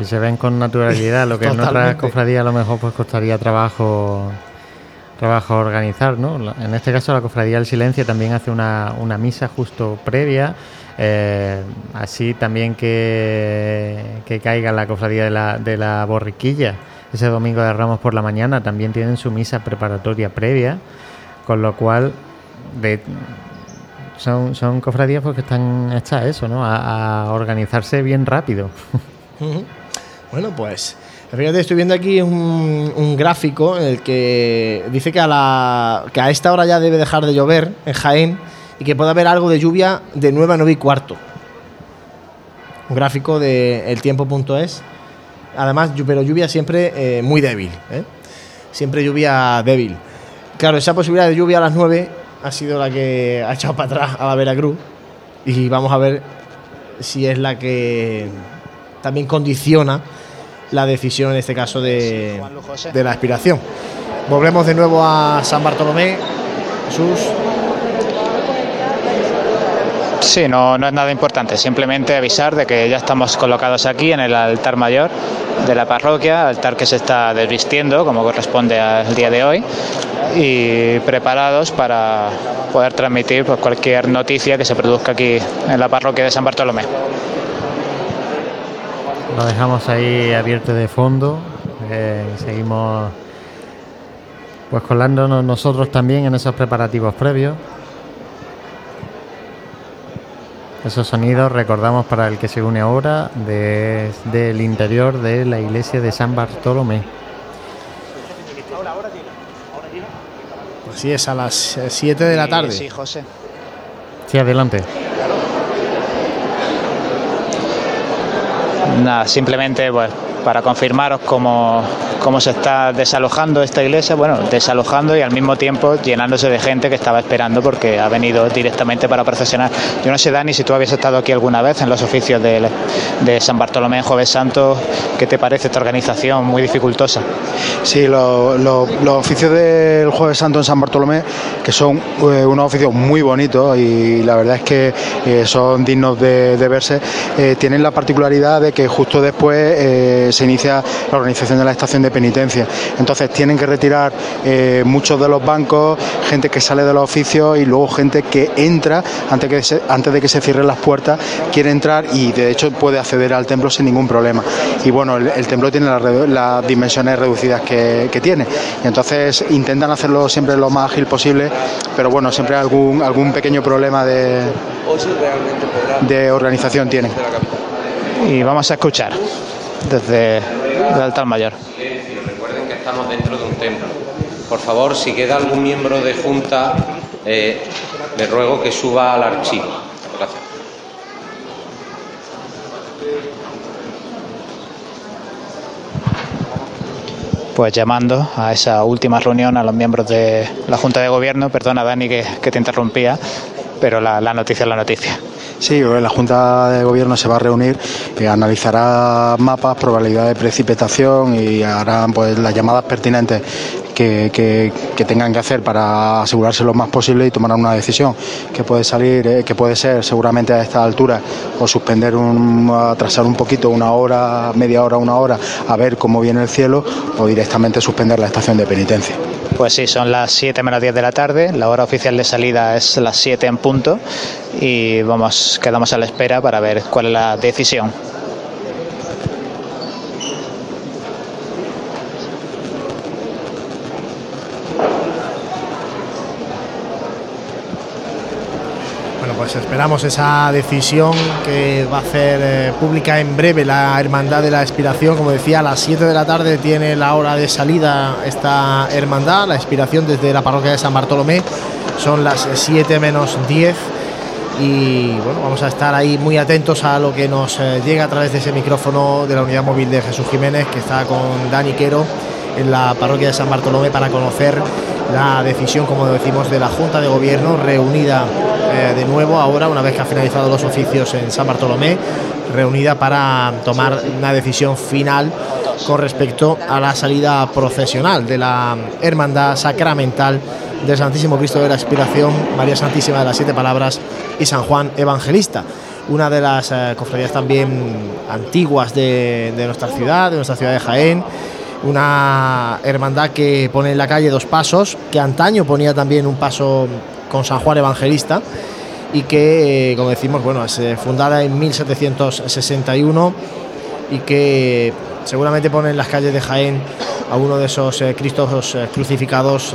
B: Y se ven con naturalidad, lo que en otras cofradías a lo mejor pues costaría trabajo trabajo organizar, ¿no? En este caso la cofradía del silencio también hace una, una misa justo previa, eh, así también que, que caiga la cofradía de la, de la borriquilla ese domingo de Ramos por la mañana, también tienen su misa preparatoria previa, con lo cual de, son, son cofradías pues, que están hechas eso, ¿no? A, organizarse bien rápido.
A: Bueno, pues fíjate, estoy viendo aquí un, un gráfico en el que dice que a, la, que a esta hora ya debe dejar de llover en Jaén y que puede haber algo de lluvia de 9 a 9 y cuarto. Un gráfico de eltiempo.es. Además, pero lluvia siempre eh, muy débil. ¿eh? Siempre lluvia débil. Claro, esa posibilidad de lluvia a las 9 ha sido la que ha echado para atrás a la Veracruz. Y vamos a ver si es la que también condiciona la decisión en este caso de, de la aspiración. Volvemos de nuevo a San Bartolomé. Jesús.
C: Sí, no, no es nada importante, simplemente avisar de que ya estamos colocados aquí en el altar mayor de la parroquia, altar que se está desvistiendo como corresponde al día de hoy y preparados para poder transmitir pues, cualquier noticia que se produzca aquí en la parroquia de San Bartolomé.
B: Lo dejamos ahí abierto de fondo eh, y seguimos pues colándonos nosotros también en esos preparativos previos. Esos sonidos, recordamos para el que se une ahora, de- del interior de la iglesia de San Bartolomé.
A: Así es, a las 7 de la tarde.
C: Sí, José.
B: Sí, adelante.
C: Nada, simplemente pues para confirmaros cómo, cómo se está desalojando esta iglesia, bueno, desalojando y al mismo tiempo llenándose de gente que estaba esperando porque ha venido directamente para procesionar. Yo no sé, Dani, si tú habías estado aquí alguna vez en los oficios de, de San Bartolomé en Jueves Santo, ¿qué te parece esta organización muy dificultosa?
L: Sí, lo- lo- los oficios del Jueves Santo en San Bartolomé, que son eh, unos oficios muy bonitos y la verdad es que eh, son dignos de, verse, eh, tienen la particularidad de que justo después se inicia la organización de la estación de penitencia. Entonces tienen que retirar eh, muchos de los bancos, gente que sale de los oficios y luego gente que entra antes, que se- antes de que se cierren las puertas, quiere entrar y de hecho puede acceder al templo sin ningún problema. Y bueno, el, el templo tiene las, dimensiones reducidas que, que tiene. Y entonces intentan hacerlo siempre lo más ágil posible, pero bueno, siempre algún, algún pequeño problema de, de organización tienen.
C: Y vamos a escuchar desde el altar mayor.
M: Recuerden que estamos dentro de un templo. Por favor, si queda algún miembro de junta, eh, le ruego que suba al archivo. Gracias.
C: pues llamando a esa última reunión a los miembros de la Junta de Gobierno. Perdona, Dani, que, que te interrumpía, pero la, la noticia es la noticia.
L: Sí, la Junta de Gobierno se va a reunir, eh, analizará mapas, probabilidad de precipitación y harán pues las llamadas pertinentes que, que- tengan que hacer para asegurarse lo más posible y tomarán una decisión que puede salir, eh, que puede ser seguramente a esta altura o suspender un, atrasar un poquito, una hora, media hora, una hora, a ver cómo viene el cielo o directamente suspender la estación de penitencia.
C: Pues sí, son las 7 menos 10 de la tarde, la hora oficial de salida es las 7 en punto y vamos, quedamos a la espera para ver cuál es la decisión.
A: Bueno, pues esperamos esa decisión que va a hacer eh, pública en breve la Hermandad de la Expiración. Como decía, a las 7 de la tarde tiene la hora de salida esta hermandad, la expiración desde la parroquia de San Bartolomé. Son las 7 menos 10. y bueno, vamos a estar ahí muy atentos a lo que nos eh, llega a través de ese micrófono de la unidad móvil de Jesús Jiménez que está con Dani Quero en la parroquia de San Bartolomé para conocer la decisión, como decimos, de la Junta de Gobierno reunida de nuevo ahora, una vez que ha finalizado los oficios en San Bartolomé, reunida para tomar una decisión final con respecto a la salida procesional de la Hermandad Sacramental del Santísimo Cristo de la Expiración, María Santísima de las Siete Palabras y San Juan Evangelista. Una de las eh, cofradías también antiguas de nuestra ciudad, de nuestra ciudad de Jaén, una hermandad que pone en la calle dos pasos, que antaño ponía también un paso con San Juan Evangelista y que, eh, como decimos, bueno, es eh, fundada en 1761 y que seguramente pone en las calles de Jaén a uno de esos eh, Cristos crucificados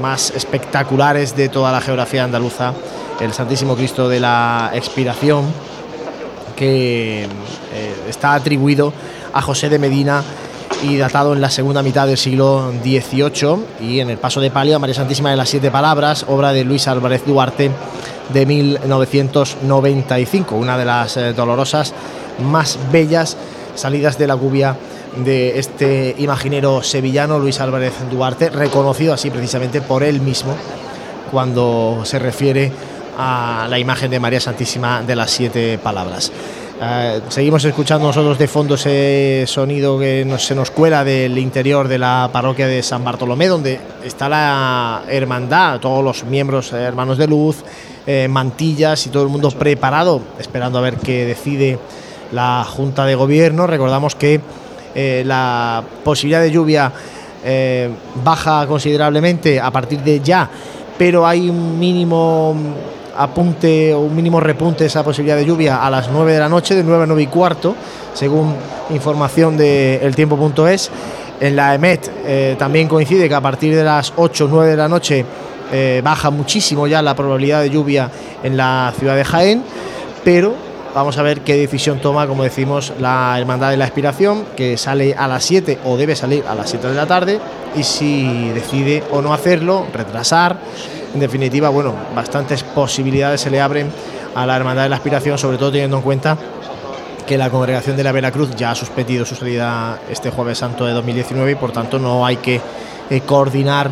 A: más espectaculares de toda la geografía andaluza, el Santísimo Cristo de la Expiración, que está atribuido a José de Medina y datado en la segunda mitad del siglo XVIII y en el paso de palio a María Santísima de las Siete Palabras, obra de Luis Álvarez Duarte de 1995, una de las eh, dolorosas más bellas salidas de la cubia de este imaginero sevillano Luis Álvarez Duarte, reconocido así precisamente por él mismo cuando se refiere a la imagen de María Santísima de las Siete Palabras. Eh, seguimos escuchando nosotros de fondo ese sonido que se nos cuela del interior de la parroquia de San Bartolomé, donde está la hermandad, todos los miembros eh, hermanos de luz, eh, mantillas y todo el mundo preparado, esperando a ver qué decide la Junta de Gobierno. Recordamos que la posibilidad de lluvia baja considerablemente a partir de ya, pero hay un mínimo apunte o un mínimo repunte esa posibilidad de lluvia a las 9 de la noche, de 9 a 9 y cuarto, según información de eltiempo.es. En la EMET eh, también coincide que a partir de las 8 o 9 de la noche eh, baja muchísimo ya la probabilidad de lluvia en la ciudad de Jaén, pero vamos a ver qué decisión toma, como decimos, la Hermandad de la Expiración, que sale a las 7 o debe salir a las 7 de la tarde, y si decide o no hacerlo, retrasar en definitiva, bueno, bastantes posibilidades se le abren a la Hermandad de la Aspiración, sobre todo teniendo en cuenta que la congregación de la Veracruz ya ha suspendido su salida este jueves santo de 2019 y por tanto no hay que eh, coordinar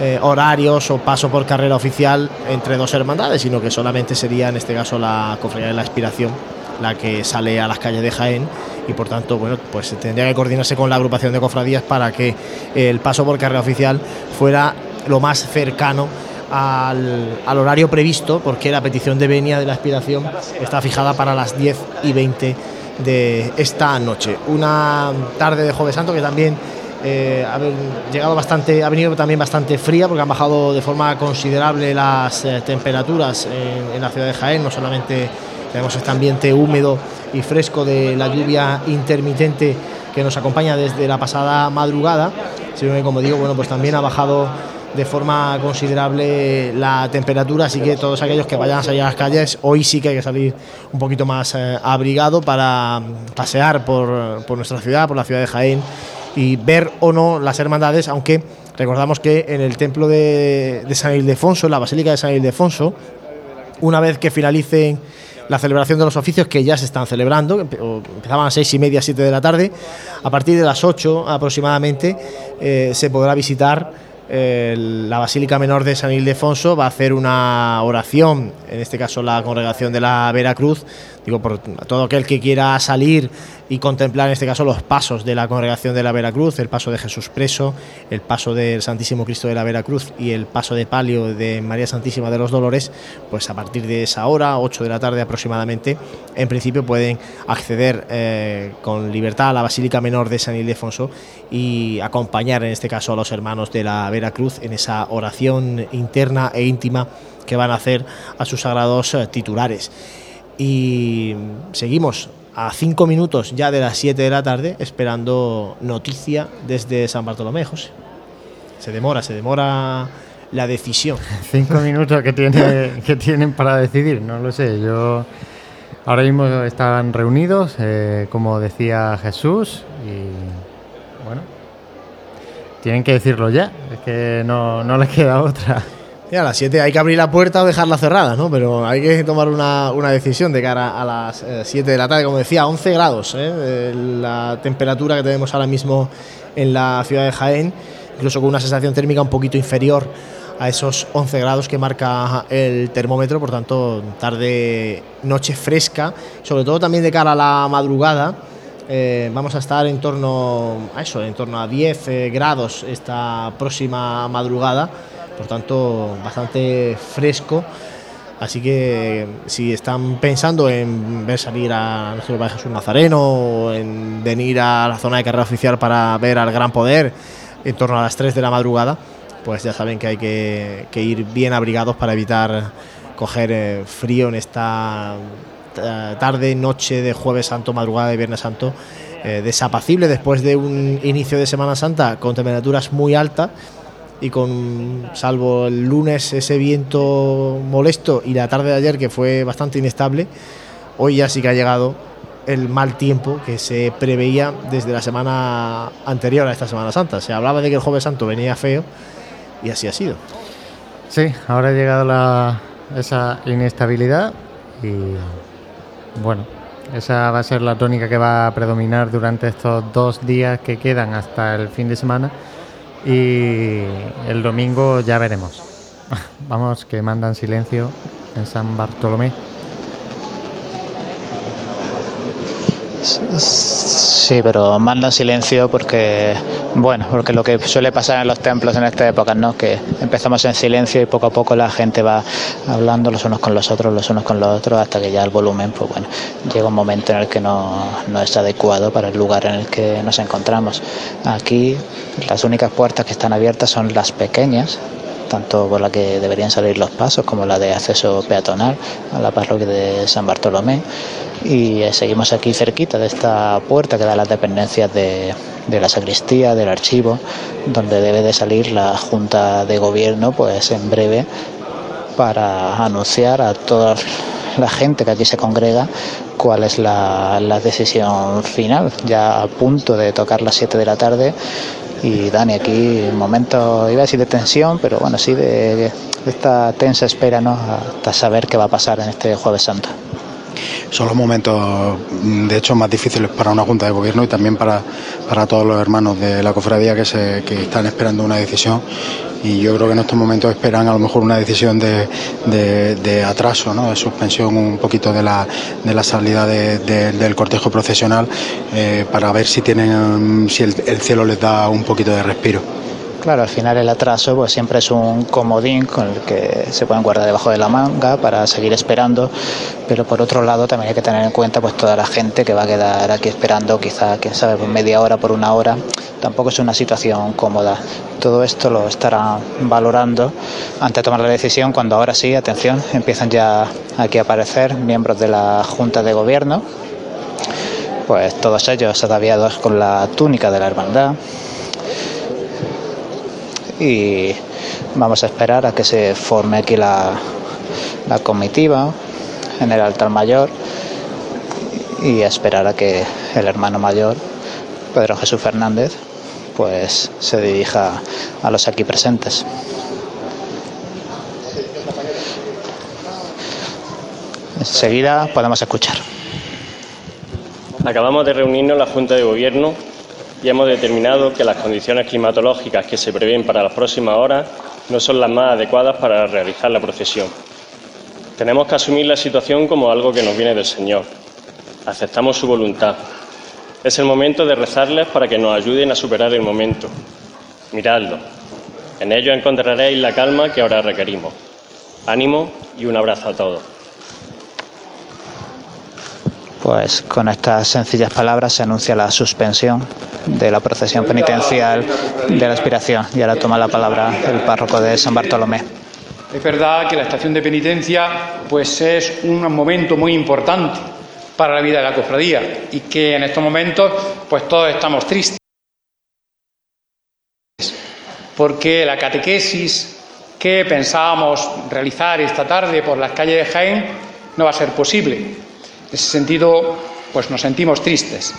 A: eh, horarios o paso por carrera oficial entre dos hermandades, sino que solamente sería en este caso la cofradía de la Aspiración la que sale a las calles de Jaén y por tanto bueno pues tendría que coordinarse con la agrupación de cofradías para que el paso por carrera oficial fuera lo más cercano al, horario previsto, porque la petición de venia de la aspiración está fijada para las 10 y 20 de esta noche. Una tarde de Jueves Santo que también eh, ha llegado bastante, ha venido también bastante fría porque han bajado de forma considerable las eh, temperaturas en, en, la ciudad de Jaén. No solamente tenemos este ambiente húmedo y fresco de la lluvia intermitente que nos acompaña desde la pasada madrugada, sino que como digo, bueno, pues también ha bajado de forma considerable la temperatura, así que todos aquellos que vayan a salir a las calles, hoy sí que hay que salir un poquito más eh, abrigado para pasear por, nuestra ciudad, por la ciudad de Jaén y ver o no las hermandades, aunque recordamos que en el templo de, San Ildefonso, en la Basílica de San Ildefonso, una vez que finalicen la celebración de los oficios que ya se están celebrando, empezaban a seis y media, siete de la tarde, a partir de las 8 aproximadamente eh, se podrá visitar la Basílica Menor de San Ildefonso va a hacer una oración, en este caso la congregación de la Veracruz, digo, por todo aquel que quiera salir y contemplar en este caso los pasos de la congregación de la Veracruz, el paso de Jesús preso, el paso del Santísimo Cristo de la Veracruz y el paso de palio de María Santísima de los Dolores, pues a partir de esa hora, 8 de la tarde aproximadamente, en principio pueden acceder eh, con libertad a la Basílica Menor de San Ildefonso y acompañar en este caso a los hermanos de la Veracruz en esa oración interna e íntima que van a hacer a sus sagrados eh, titulares. Y seguimos a cinco minutos ya de las 7 de la tarde esperando noticia desde San Bartolomé, José. Se demora, se demora la decisión.
B: Cinco minutos que, tiene, que tienen para decidir, no lo sé. Yo ahora mismo están reunidos, eh, como decía Jesús, y bueno, tienen que decirlo ya, es que no, no les queda otra.
A: Y a las 7 hay que abrir la puerta o dejarla cerrada, ¿no? Pero hay que tomar una, una decisión de cara a las 7 de la tarde. Como decía, 11 grados, ¿eh? la temperatura que tenemos ahora mismo en la ciudad de Jaén, incluso con una sensación térmica un poquito inferior a esos 11 grados que marca el termómetro, por tanto, tarde, noche fresca, sobre todo también de cara a la madrugada. Eh, vamos a estar en torno a eso, en torno a 10 eh, grados esta próxima madrugada, por tanto, bastante fresco. Así que si están pensando en ver salir a nuestro Padre Jesús Nazareno o en venir a la zona de carrera oficial para ver al Gran Poder en torno a las 3 de la madrugada, pues ya saben que hay que, ir bien abrigados para evitar coger eh, frío en esta eh, tarde, noche de jueves santo, madrugada de viernes santo, eh, desapacible después de un inicio de Semana Santa con temperaturas muy altas y con, salvo el lunes, ese viento molesto y la tarde de ayer que fue bastante inestable, hoy ya sí que ha llegado el mal tiempo que se preveía desde la semana anterior a esta Semana Santa. Se hablaba de que el jueves santo venía feo y así ha sido.
B: Sí, ahora ha llegado la, esa inestabilidad y bueno, esa va a ser la tónica que va a predominar durante estos dos días que quedan hasta el fin de semana y el domingo ya veremos. Vamos, que mandan silencio en San Bartolomé.
C: Sí, pero manda silencio porque, bueno, porque lo que suele pasar en los templos en esta época, ¿no? Que empezamos en silencio y poco a poco la gente va hablando los unos con los otros, los unos con los otros, hasta que ya el volumen, pues bueno, llega un momento en el que no, no es adecuado para el lugar en el que nos encontramos. Aquí las únicas puertas que están abiertas son las pequeñas, tanto por la que deberían salir los pasos como la de acceso peatonal a la parroquia de San Bartolomé. Y eh, seguimos aquí cerquita de esta puerta que da las dependencias de, la sacristía, del archivo, donde debe de salir la Junta de Gobierno pues en breve para anunciar a toda la gente que aquí se congrega cuál es la, la decisión final. Ya a punto de tocar las 7 de la tarde y Dani, aquí un momento, iba a decir de tensión, pero bueno, sí de, esta tensa espera ¿no? hasta saber qué va a pasar en este Jueves Santo
N: son los momentos, de hecho, más difíciles para una Junta de Gobierno y también para, para todos los hermanos de la cofradía que, se, que están esperando una decisión y yo creo que en estos momentos esperan a lo mejor una decisión de, de, atraso, ¿no? de suspensión un poquito de la, de la salida del cortejo procesional eh, para ver si tienen si el, cielo les da un poquito de respiro.
C: Claro, al final el atraso pues siempre es un comodín con el que se pueden guardar debajo de la manga para seguir esperando, pero por otro lado también hay que tener en cuenta pues toda la gente que va a quedar aquí esperando, quizá, quién sabe, por media hora, por una hora, tampoco es una situación cómoda. Todo esto lo estarán valorando antes de tomar la decisión cuando ahora sí, atención, empiezan ya aquí a aparecer miembros de la Junta de Gobierno, pues todos ellos ataviados con la túnica de la hermandad y vamos a esperar a que se forme aquí la, la comitiva en el altar mayor y a esperar a que el hermano mayor, Pedro Jesús Fernández, pues se dirija a los aquí presentes. Enseguida podemos escuchar.
O: Acabamos de reunirnos la Junta de Gobierno y hemos determinado que las condiciones climatológicas que se prevén para las próximas horas no son las más adecuadas para realizar la procesión. Tenemos que asumir la situación como algo que nos viene del Señor. Aceptamos su voluntad. Es el momento de rezarles para que nos ayuden a superar el momento. Miradlo. En ello encontraréis la calma que ahora requerimos. Ánimo y un abrazo a todos.
C: Pues con estas sencillas palabras se anuncia la suspensión de la procesión penitencial de la aspiración. Y ahora toma la palabra el párroco de San Bartolomé.
P: Es verdad que la estación de penitencia pues es un momento muy importante para la vida de la cofradía y que en estos momentos pues todos estamos tristes porque la catequesis que pensábamos realizar esta tarde por las calles de Jaén no va a ser posible. En ese sentido, pues nos sentimos tristes.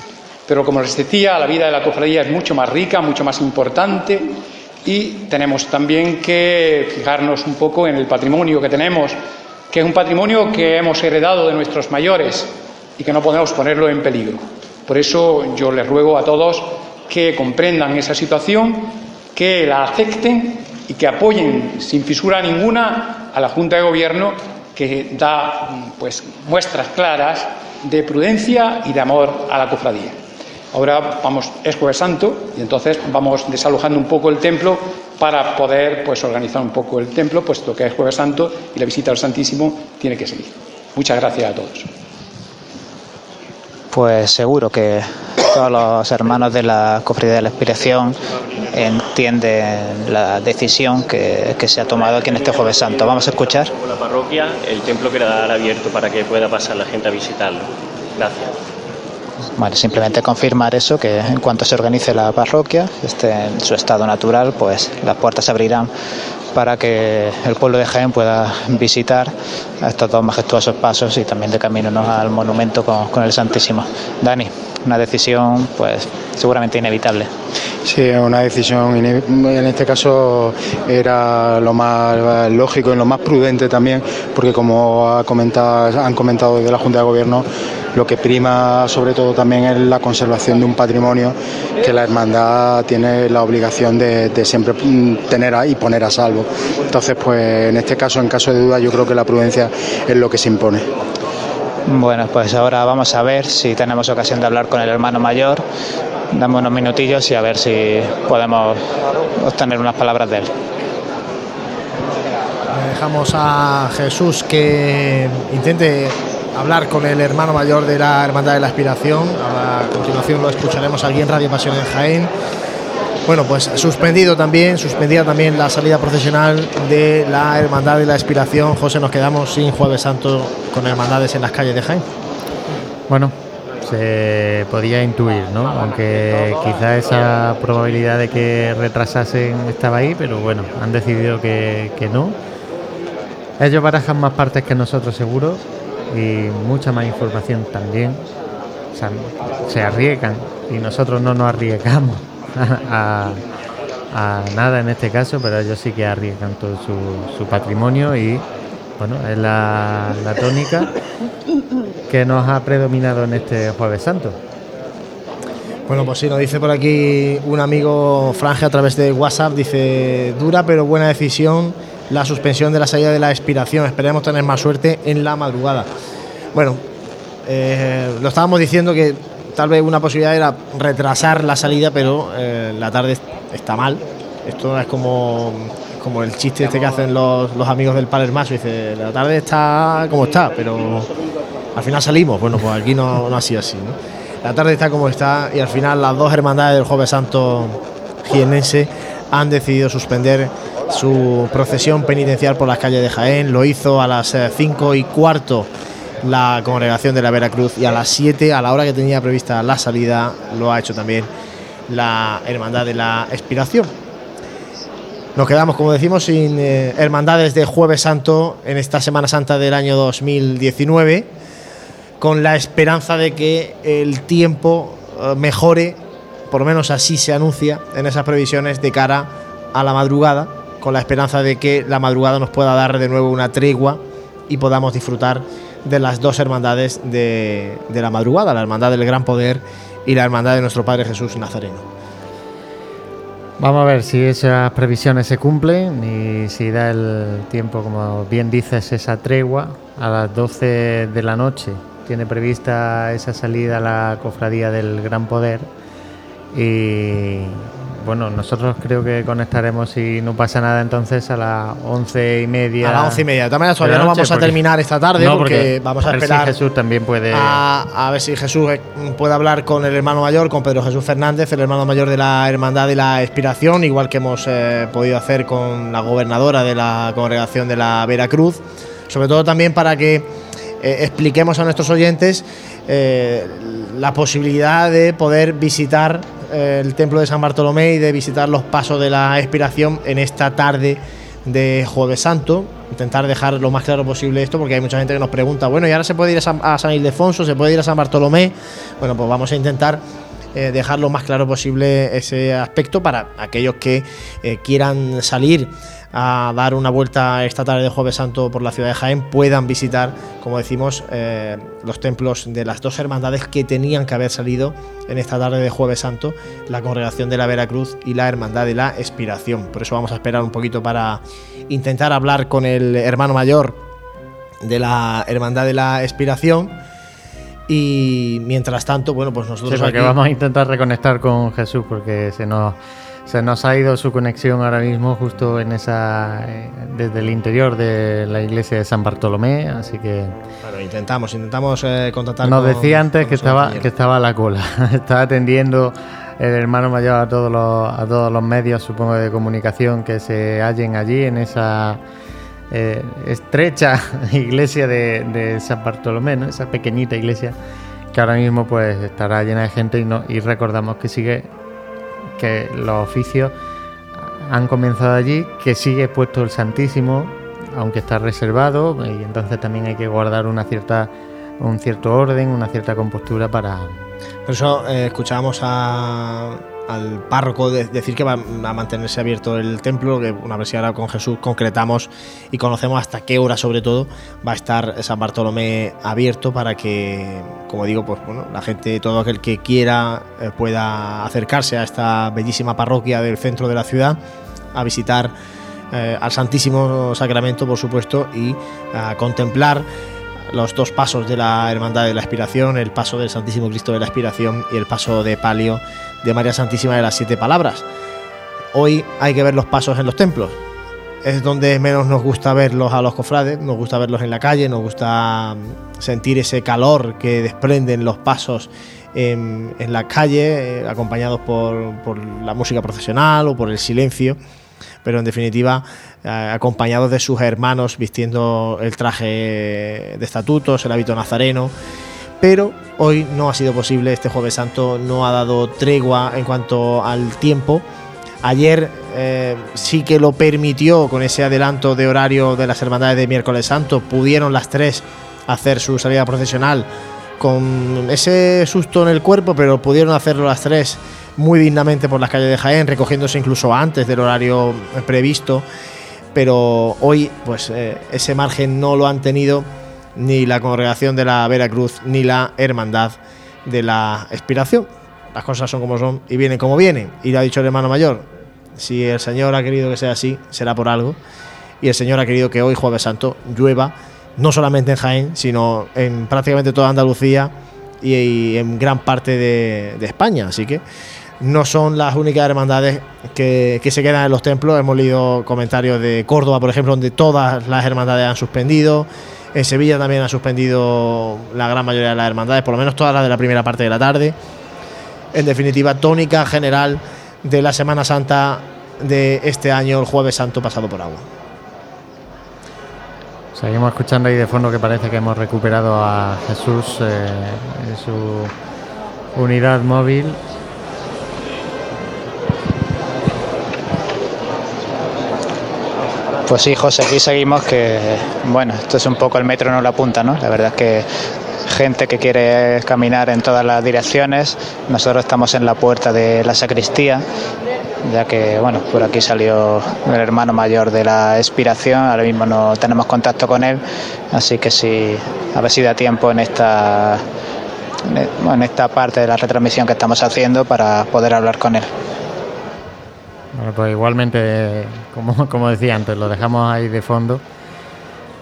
P: Pero como les decía, la vida de la cofradía es mucho más rica, mucho más importante Y tenemos también que fijarnos un poco en el patrimonio que tenemos, que es un patrimonio que hemos heredado de nuestros mayores y que no podemos ponerlo en peligro. Por eso yo les ruego a todos que comprendan esa situación, que la acepten y que apoyen sin fisura ninguna a la Junta de Gobierno que da pues muestras claras de prudencia y de amor a la cofradía. Ahora vamos, es Jueves Santo y entonces vamos desalojando un poco el templo para poder pues organizar un poco el templo, puesto que es Jueves Santo y la visita al Santísimo tiene que seguir. Muchas gracias a todos.
C: Pues seguro que todos los hermanos de la Cofradía de la Inspiración entienden la decisión que, que, se ha tomado aquí en este Jueves Santo. Vamos a escuchar.
O: La parroquia, el templo quedará abierto para que pueda pasar la gente a visitarlo. Gracias.
C: Bueno, simplemente confirmar eso, que en cuanto se organice la parroquia, esté en su estado natural, pues las puertas se abrirán para que el pueblo de Jaén pueda visitar estos dos majestuosos pasos y también de camino ¿no? al monumento con, el Santísimo. Dani, una decisión pues seguramente inevitable.
L: Sí, una decisión en este caso era lo más lógico y lo más prudente también, porque como han comentado desde la Junta de Gobierno, lo que prima sobre todo también es la conservación de un patrimonio que la hermandad tiene la obligación de, de siempre tener y poner a salvo. Entonces, pues en este caso, en caso de duda, yo creo que la prudencia es lo que se impone.
C: Bueno, pues ahora vamos a ver si tenemos ocasión de hablar con el hermano mayor. Dame unos minutillos y a ver si podemos obtener unas palabras de él.
A: Dejamos a Jesús que intente hablar con el hermano mayor de la Hermandad de la Aspiración. A continuación lo escucharemos aquí en Radio Pasión en Jaén. Bueno, pues suspendido también, suspendida también la salida procesional de la Hermandad de la Aspiración. José, nos quedamos sin Jueves Santo con hermandades en las calles de Jaén.
B: Bueno, se podía intuir, ¿no? Aunque quizá esa probabilidad de que retrasasen estaba ahí, pero bueno, han decidido que, que no. Ellos barajan más partes que nosotros seguro y mucha más información también. O sea, se arriesgan y nosotros no nos arriesgamos a, nada en este caso, pero ellos sí que arriesgan todo su, su patrimonio y bueno, es la, la tónica que nos ha predominado en este Jueves Santo.
A: Bueno, pues sí, nos dice por aquí un amigo Franje a través de WhatsApp, dice, dura pero buena decisión la suspensión de la salida de la expiración, esperemos tener más suerte en la madrugada. Bueno, eh, lo estábamos diciendo que tal vez una posibilidad era retrasar la salida, pero eh, la tarde está mal. Esto es como, como el chiste este que hacen los, los amigos del Palermaso, dice, la tarde está como está, pero al final salimos. Bueno, pues aquí no, no ha sido así. ¿no? La tarde está como está y al final las dos hermandades del Jueves Santo jienense han decidido suspender su procesión penitencial por las calles de Jaén. Lo hizo a las 5 y cuarto la congregación de la Veracruz y a las 7, a la hora que tenía prevista la salida, lo ha hecho también la Hermandad de la Expiración. Nos quedamos, como decimos, sin eh, hermandades de Jueves Santo en esta Semana Santa del año 2019, con la esperanza de que el tiempo eh, mejore, por lo menos así se anuncia en esas previsiones de cara a la madrugada, con la esperanza de que la madrugada nos pueda dar de nuevo una tregua y podamos disfrutar de las dos hermandades de, de, la madrugada, la Hermandad del Gran Poder y la Hermandad de nuestro Padre Jesús Nazareno.
B: Vamos a ver si esas previsiones se cumplen y si da el tiempo, como bien dices, esa tregua a las 12 de la noche. Tiene prevista esa salida a la cofradía del Gran Poder y bueno, nosotros creo que conectaremos si no pasa nada entonces a las once y media.
A: A las once y media. También todavía no vamos a terminar esta tarde
B: no,
A: porque,
B: porque,
A: vamos a,
B: a
A: esperar.
B: Si Jesús también puede.
A: A, a, ver si Jesús puede hablar con el hermano mayor, con Pedro Jesús Fernández, el hermano mayor de la Hermandad y la Expiración, igual que hemos eh, podido hacer con la gobernadora de la congregación de la Veracruz. Sobre todo también para que eh, expliquemos a nuestros oyentes eh, la posibilidad de poder visitar el templo de San Bartolomé y de visitar los pasos de la expiración en esta tarde de Jueves Santo. Intentar dejar lo más claro posible esto, porque hay mucha gente que nos pregunta, bueno, ¿y ahora se puede ir a San, Ildefonso? ¿Se puede ir a San Bartolomé? Bueno, pues vamos a intentar eh, dejar lo más claro posible ese aspecto para aquellos que eh, quieran salir a dar una vuelta esta tarde de Jueves Santo por la ciudad de Jaén puedan visitar, como decimos, eh, los templos de las dos hermandades que tenían que haber salido en esta tarde de Jueves Santo, la Congregación de la Veracruz y la Hermandad de la Expiración. Por eso vamos a esperar un poquito para intentar hablar con el hermano mayor de la Hermandad de la Expiración. Y mientras tanto, bueno, pues nosotros
B: Sí, porque
A: aquí-
B: vamos a intentar reconectar con Jesús porque se nos, se nos ha ido su conexión ahora mismo justo en esa eh, desde el interior de la iglesia de San Bartolomé, así que
A: Bueno, intentamos, intentamos eh, contactar
B: nos
A: con-
B: decía antes
A: con
B: que estaba que estaba a la cola, estaba atendiendo el hermano mayor a todos los a todos los medios, supongo de comunicación que se hallen allí en esa eh, estrecha iglesia de, de San Bartolomé, ¿no? esa pequeñita iglesia que ahora mismo pues estará llena de gente y, no, y recordamos que sigue que los oficios han comenzado allí, que sigue puesto el Santísimo, aunque está reservado, y entonces también hay que guardar una cierta un cierto orden, una cierta compostura para
A: Por eso eh, escuchábamos a- al párroco de- decir que va a mantenerse abierto el templo, que una vez si ahora con Jesús concretamos y conocemos hasta qué hora sobre todo va a estar San Bartolomé abierto para que, como digo, pues bueno, la gente, todo aquel que quiera eh, pueda acercarse a esta bellísima parroquia del centro de la ciudad a visitar eh, al Santísimo Sacramento, por supuesto, y a contemplar los dos pasos de la Hermandad de la Aspiración, el paso del Santísimo Cristo de la Aspiración y el paso de palio de María Santísima de las Siete Palabras. Hoy hay que ver los pasos en los templos. Es donde menos nos gusta verlos a los cofrades, nos gusta verlos en la calle, nos gusta mm, sentir ese calor que desprenden los pasos en, la calle, eh, acompañados por, por la música procesional o por el silencio pero en definitiva eh, acompañados de sus hermanos vistiendo el traje de estatutos, el hábito nazareno. Pero hoy no ha sido posible, este jueves santo no ha dado tregua en cuanto al tiempo. Ayer eh, sí que lo permitió con ese adelanto de horario de las hermandades de miércoles santo, pudieron las tres hacer su salida procesional con ese susto en el cuerpo, pero pudieron hacerlo las tres muy dignamente por las calles de Jaén, recogiéndose incluso antes del horario previsto. Pero hoy, pues eh, ese margen no lo han tenido ni la congregación de la Veracruz ni la hermandad de la expiración. Las cosas son como son y vienen como vienen. Y lo ha dicho el hermano mayor. Si el Señor ha querido que sea así, será por algo. Y el Señor ha querido que hoy, Jueves Santo, llueva, no solamente en Jaén, sino en prácticamente toda Andalucía y, en gran parte de, de España. Así que no son las únicas hermandades que, que se quedan en los templos. Hemos leído comentarios de Córdoba, por ejemplo, donde todas las hermandades han suspendido. En Sevilla también han suspendido la gran mayoría de las hermandades, por lo menos todas las de la primera parte de la tarde. En definitiva, tónica general de la Semana Santa de este año, el Jueves Santo pasado por agua.
B: Seguimos escuchando ahí de fondo que parece que hemos recuperado a Jesús eh, en su unidad móvil.
C: Pues sí, José, aquí seguimos que, bueno, esto es un poco el metro no la punta, ¿no? La verdad es que gente que quiere caminar en todas las direcciones. Nosotros estamos en la puerta de la sacristía, ya que, bueno, por aquí salió el hermano mayor de la expiración, ahora mismo no tenemos contacto con él, así que sí, a ver si da tiempo en esta, en esta parte de la retransmisión que estamos haciendo para poder hablar con él.
B: Bueno, pues igualmente, como, como decía antes, lo dejamos ahí de fondo.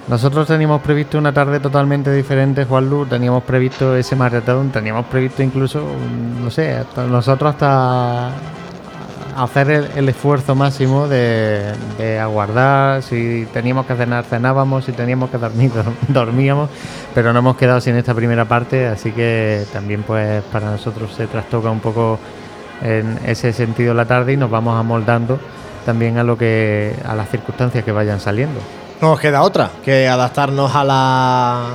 B: Nosotros teníamos previsto una tarde totalmente diferente, Juan Lu, teníamos previsto ese maratón, teníamos previsto incluso, no sé, nosotros hasta hacer el, el esfuerzo máximo de, de, aguardar, si teníamos que cenar, cenábamos, si teníamos que dormir, dormíamos, pero no hemos quedado sin esta primera parte, así que también pues para nosotros se trastoca un poco en ese sentido la tarde y nos vamos amoldando también a lo que a las circunstancias que vayan saliendo.
A: No nos queda otra que adaptarnos a la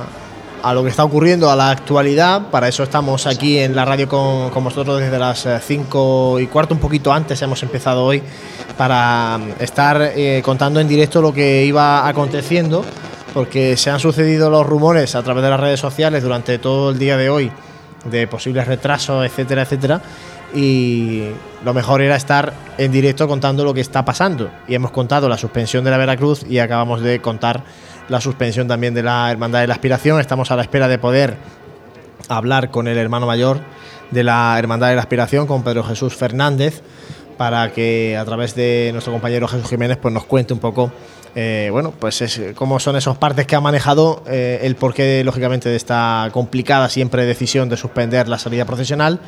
A: a lo que está ocurriendo, a la actualidad. Para eso estamos aquí en la radio con, con vosotros desde las 5 y cuarto, un poquito antes hemos empezado hoy, para estar eh, contando en directo lo que iba aconteciendo, porque se han sucedido los rumores a través de las redes sociales durante todo el día de hoy de posibles retrasos, etcétera, etcétera. Y lo mejor era estar en directo contando lo que está pasando. Y hemos contado la suspensión de la Veracruz y acabamos de contar la suspensión también de la Hermandad de la Aspiración. Estamos a la espera de poder hablar con el hermano mayor de la Hermandad de la Aspiración, con Pedro Jesús Fernández, para que a través de nuestro compañero Jesús Jiménez pues nos cuente un poco eh, bueno, pues es, cómo son esos partes que ha manejado, eh, el porqué, lógicamente, de esta complicada siempre decisión de suspender la salida profesional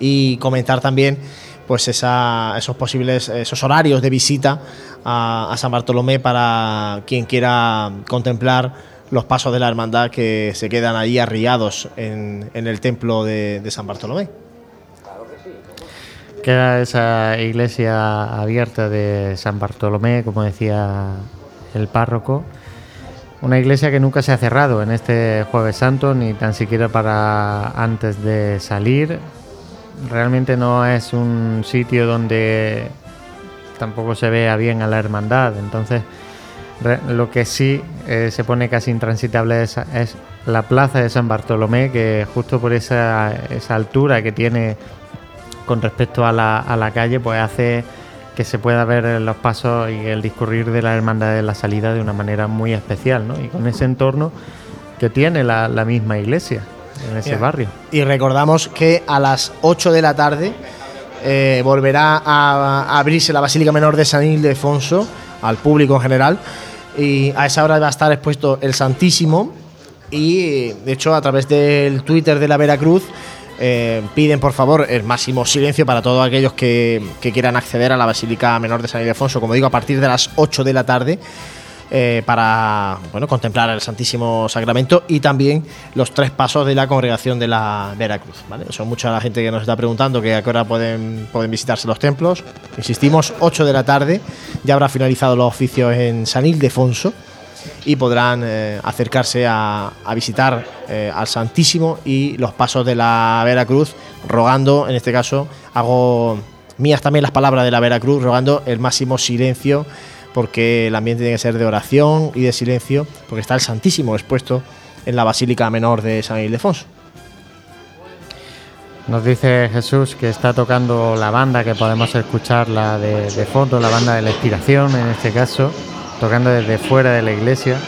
A: y comentar también pues esos posibles esos horarios de visita a, San Bartolomé para quien quiera contemplar los pasos de la hermandad que se quedan ahí arriados en, el templo de, de San Bartolomé.
B: Queda esa iglesia abierta de San Bartolomé, como decía el párroco. Una iglesia que nunca se ha cerrado en este jueves santo, ni tan siquiera para antes de salir. Realmente no es un sitio donde tampoco se vea bien a la hermandad. Entonces, lo que sí eh, se pone casi intransitable es, la plaza de San Bartolomé, que justo por esa, esa altura que tiene con respecto a la, a la calle, pues hace que se pueda ver los pasos y el discurrir de la hermandad de la salida de una manera muy especial, ¿no? Y con ese entorno que tiene la, misma iglesia en ese barrio.
A: Y recordamos que a las 8 de la tarde eh, volverá a, abrirse la Basílica Menor de San Ildefonso al público en general y a esa hora va a estar expuesto el Santísimo y de hecho a través del Twitter de la Veracruz eh, piden por favor el máximo silencio para todos aquellos que, quieran acceder a la Basílica Menor de San Ildefonso, como digo, a partir de las 8 de la tarde. Eh, para bueno, contemplar el Santísimo Sacramento y también los tres pasos de la congregación de la Veracruz. ¿vale? Son mucha la gente que nos está preguntando que a qué hora pueden, pueden visitarse los templos. Insistimos, 8 de la tarde, ya habrá finalizado los oficios en San Ildefonso y podrán eh, acercarse a, visitar eh, al Santísimo y los pasos de la Veracruz, rogando, en este caso, hago mías también las palabras de la Veracruz, rogando el máximo silencio, porque el ambiente tiene que ser de oración y de silencio, porque está el Santísimo expuesto en la Basílica Menor de San Ildefonso.
B: Nos dice Jesús que está tocando la banda, que podemos escucharla de, de fondo, la banda de la inspiración en este caso tocando desde fuera de la iglesia.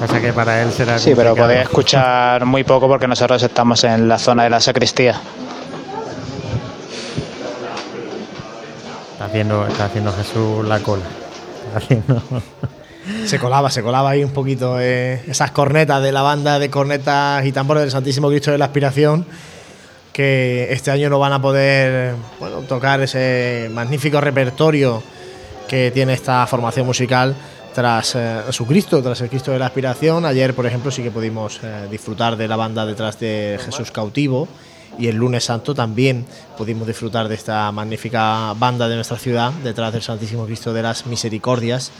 B: Pasa que para él será.
C: Sí, pero podéis escuchar muy poco porque nosotros estamos en la zona de la sacristía.
B: Está haciendo, está haciendo Jesús la cola. haciendo...
A: Se colaba, se colaba ahí un poquito eh, esas cornetas de la banda de cornetas y tambores del Santísimo Cristo de la Aspiración que este año no van a poder tocar ese magnífico repertorio que tiene esta formación musical tras eh, su Cristo, tras el Cristo de la Aspiración. Ayer, por ejemplo, sí que pudimos eh, disfrutar de la banda detrás de Jesús Cautivo y el lunes santo también pudimos disfrutar de esta magnífica banda de nuestra ciudad detrás del Santísimo Cristo de las Misericordias.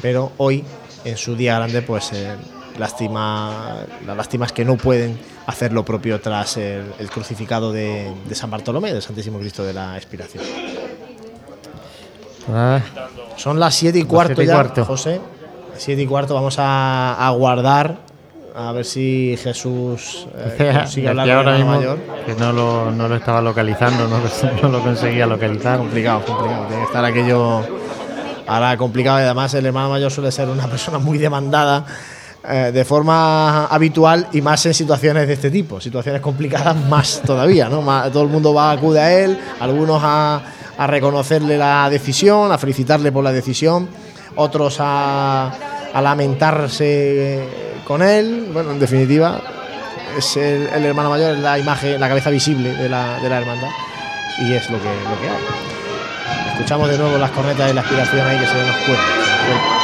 A: Pero hoy, en su día grande, pues eh, lástima, la lástima es que no pueden hacer lo propio tras el, crucificado de, San Bartolomé, del Santísimo Cristo de la Expiración. Ah. Son las 7 y cuarto ya, José. 7 y cuarto, vamos a, guardar a ver si Jesús
B: eh, sigue hablando ahora mismo mayor. Que no lo, no lo estaba localizando, no, no, lo conseguía localizar.
A: Complicado, complicado. Tiene que estar aquello ahora complicado y además el hermano mayor suele ser una persona muy demandada eh, de forma habitual y más en situaciones de este tipo, situaciones complicadas más todavía, ¿no? todo el mundo va a acude a él, algunos a, reconocerle la decisión, a felicitarle por la decisión, otros a, lamentarse con él, bueno, en definitiva, es el, hermano mayor, es la imagen, la cabeza visible de la, de la hermandad y es lo que, lo que hay. Escuchamos de nuevo las cornetas de la aspiración ahí que se nos cuenta.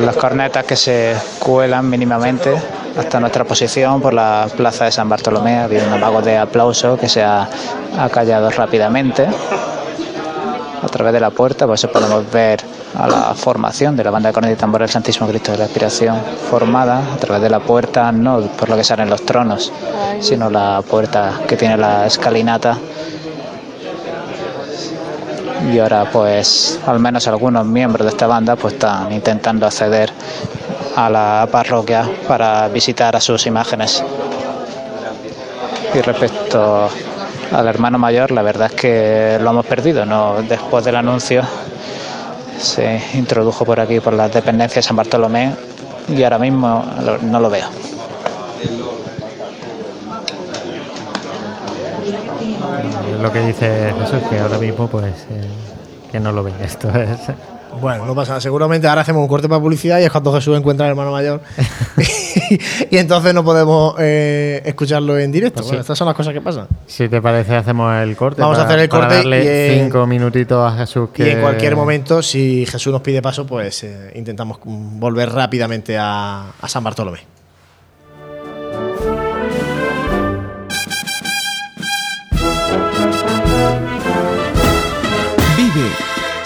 C: Las cornetas que se cuelan mínimamente hasta nuestra posición por la plaza de San Bartolomé. Ha habido un vago de aplauso que se ha acallado rápidamente. A través de la puerta pues podemos ver a la formación de la banda de cornetas y tambor del Santísimo Cristo de la Expiración formada a través de la puerta, no por lo que salen los tronos, sino la puerta que tiene la escalinata. Y ahora pues al menos algunos miembros de esta banda pues están intentando acceder a la parroquia para visitar a sus imágenes. Y respecto al hermano mayor, la verdad es que lo hemos perdido, ¿no? Después del anuncio se introdujo por aquí, por las dependencias de San Bartolomé, y ahora mismo no lo veo.
B: Lo que dice Jesús, que ahora mismo pues eh, que no lo ve. Esto es...
A: Bueno, no pasa nada. Seguramente ahora hacemos un corte para publicidad y es cuando Jesús encuentra al hermano mayor. y, entonces no podemos eh, escucharlo en directo.
B: Pues
A: bueno,
B: sí.
A: estas son las cosas que pasan.
B: Si te parece, hacemos el corte.
A: Vamos a hacer el
B: para
A: corte
B: darle
A: y, eh,
B: cinco minutitos a Jesús. Que
A: Y en cualquier momento, si Jesús nos pide paso, pues eh, intentamos volver rápidamente a, a San Bartolomé.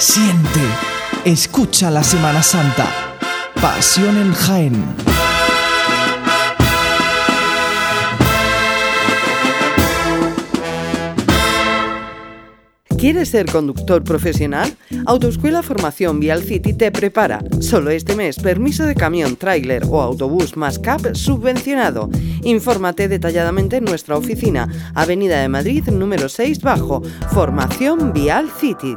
E: Siente, escucha la Semana Santa. Pasión en Jaén.
F: ¿Quieres ser conductor profesional? Autoescuela Formación Vial City te prepara. Solo este mes, permiso de camión, tráiler o autobús más CAP subvencionado. Infórmate detalladamente en nuestra oficina, Avenida de Madrid, número 6 bajo, Formación Vial City.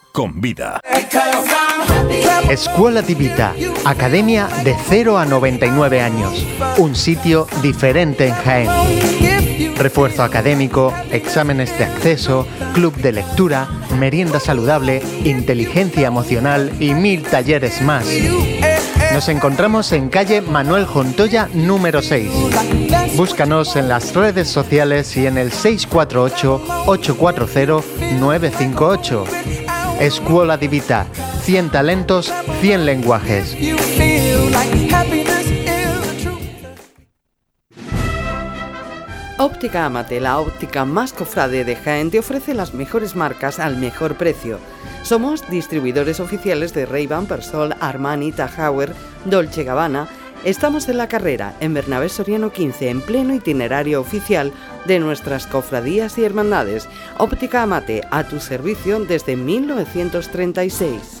K: con vida.
H: Escuela Divita, academia de 0 a 99 años. Un sitio diferente en Jaén. Refuerzo académico, exámenes de acceso, club de lectura, merienda saludable, inteligencia emocional y mil talleres más. Nos encontramos en calle Manuel Jontoya número 6. Búscanos en las redes sociales y en el 648-840-958. Escuela Divita, 100 talentos, 100 lenguajes.
F: Óptica Amate, la óptica más cofrade de Jaén, te ofrece las mejores marcas al mejor precio. Somos distribuidores oficiales de Ray-Ban, Persol, Armani, Tahauer, Dolce Gabbana. Estamos en la carrera, en Bernabé Soriano 15, en pleno itinerario oficial de nuestras cofradías y hermandades. Óptica Amate, a tu servicio desde 1936.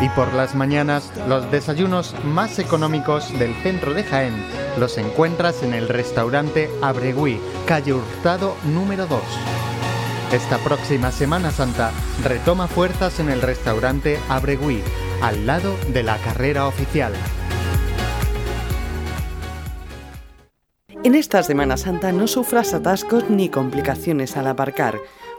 B: Y por las mañanas, los desayunos más económicos del centro de Jaén los encuentras en el restaurante Abregui, calle Hurtado número 2. Esta próxima Semana Santa retoma fuerzas en el restaurante Abregui, al lado de la carrera oficial.
F: En esta Semana Santa no sufras atascos ni complicaciones al aparcar.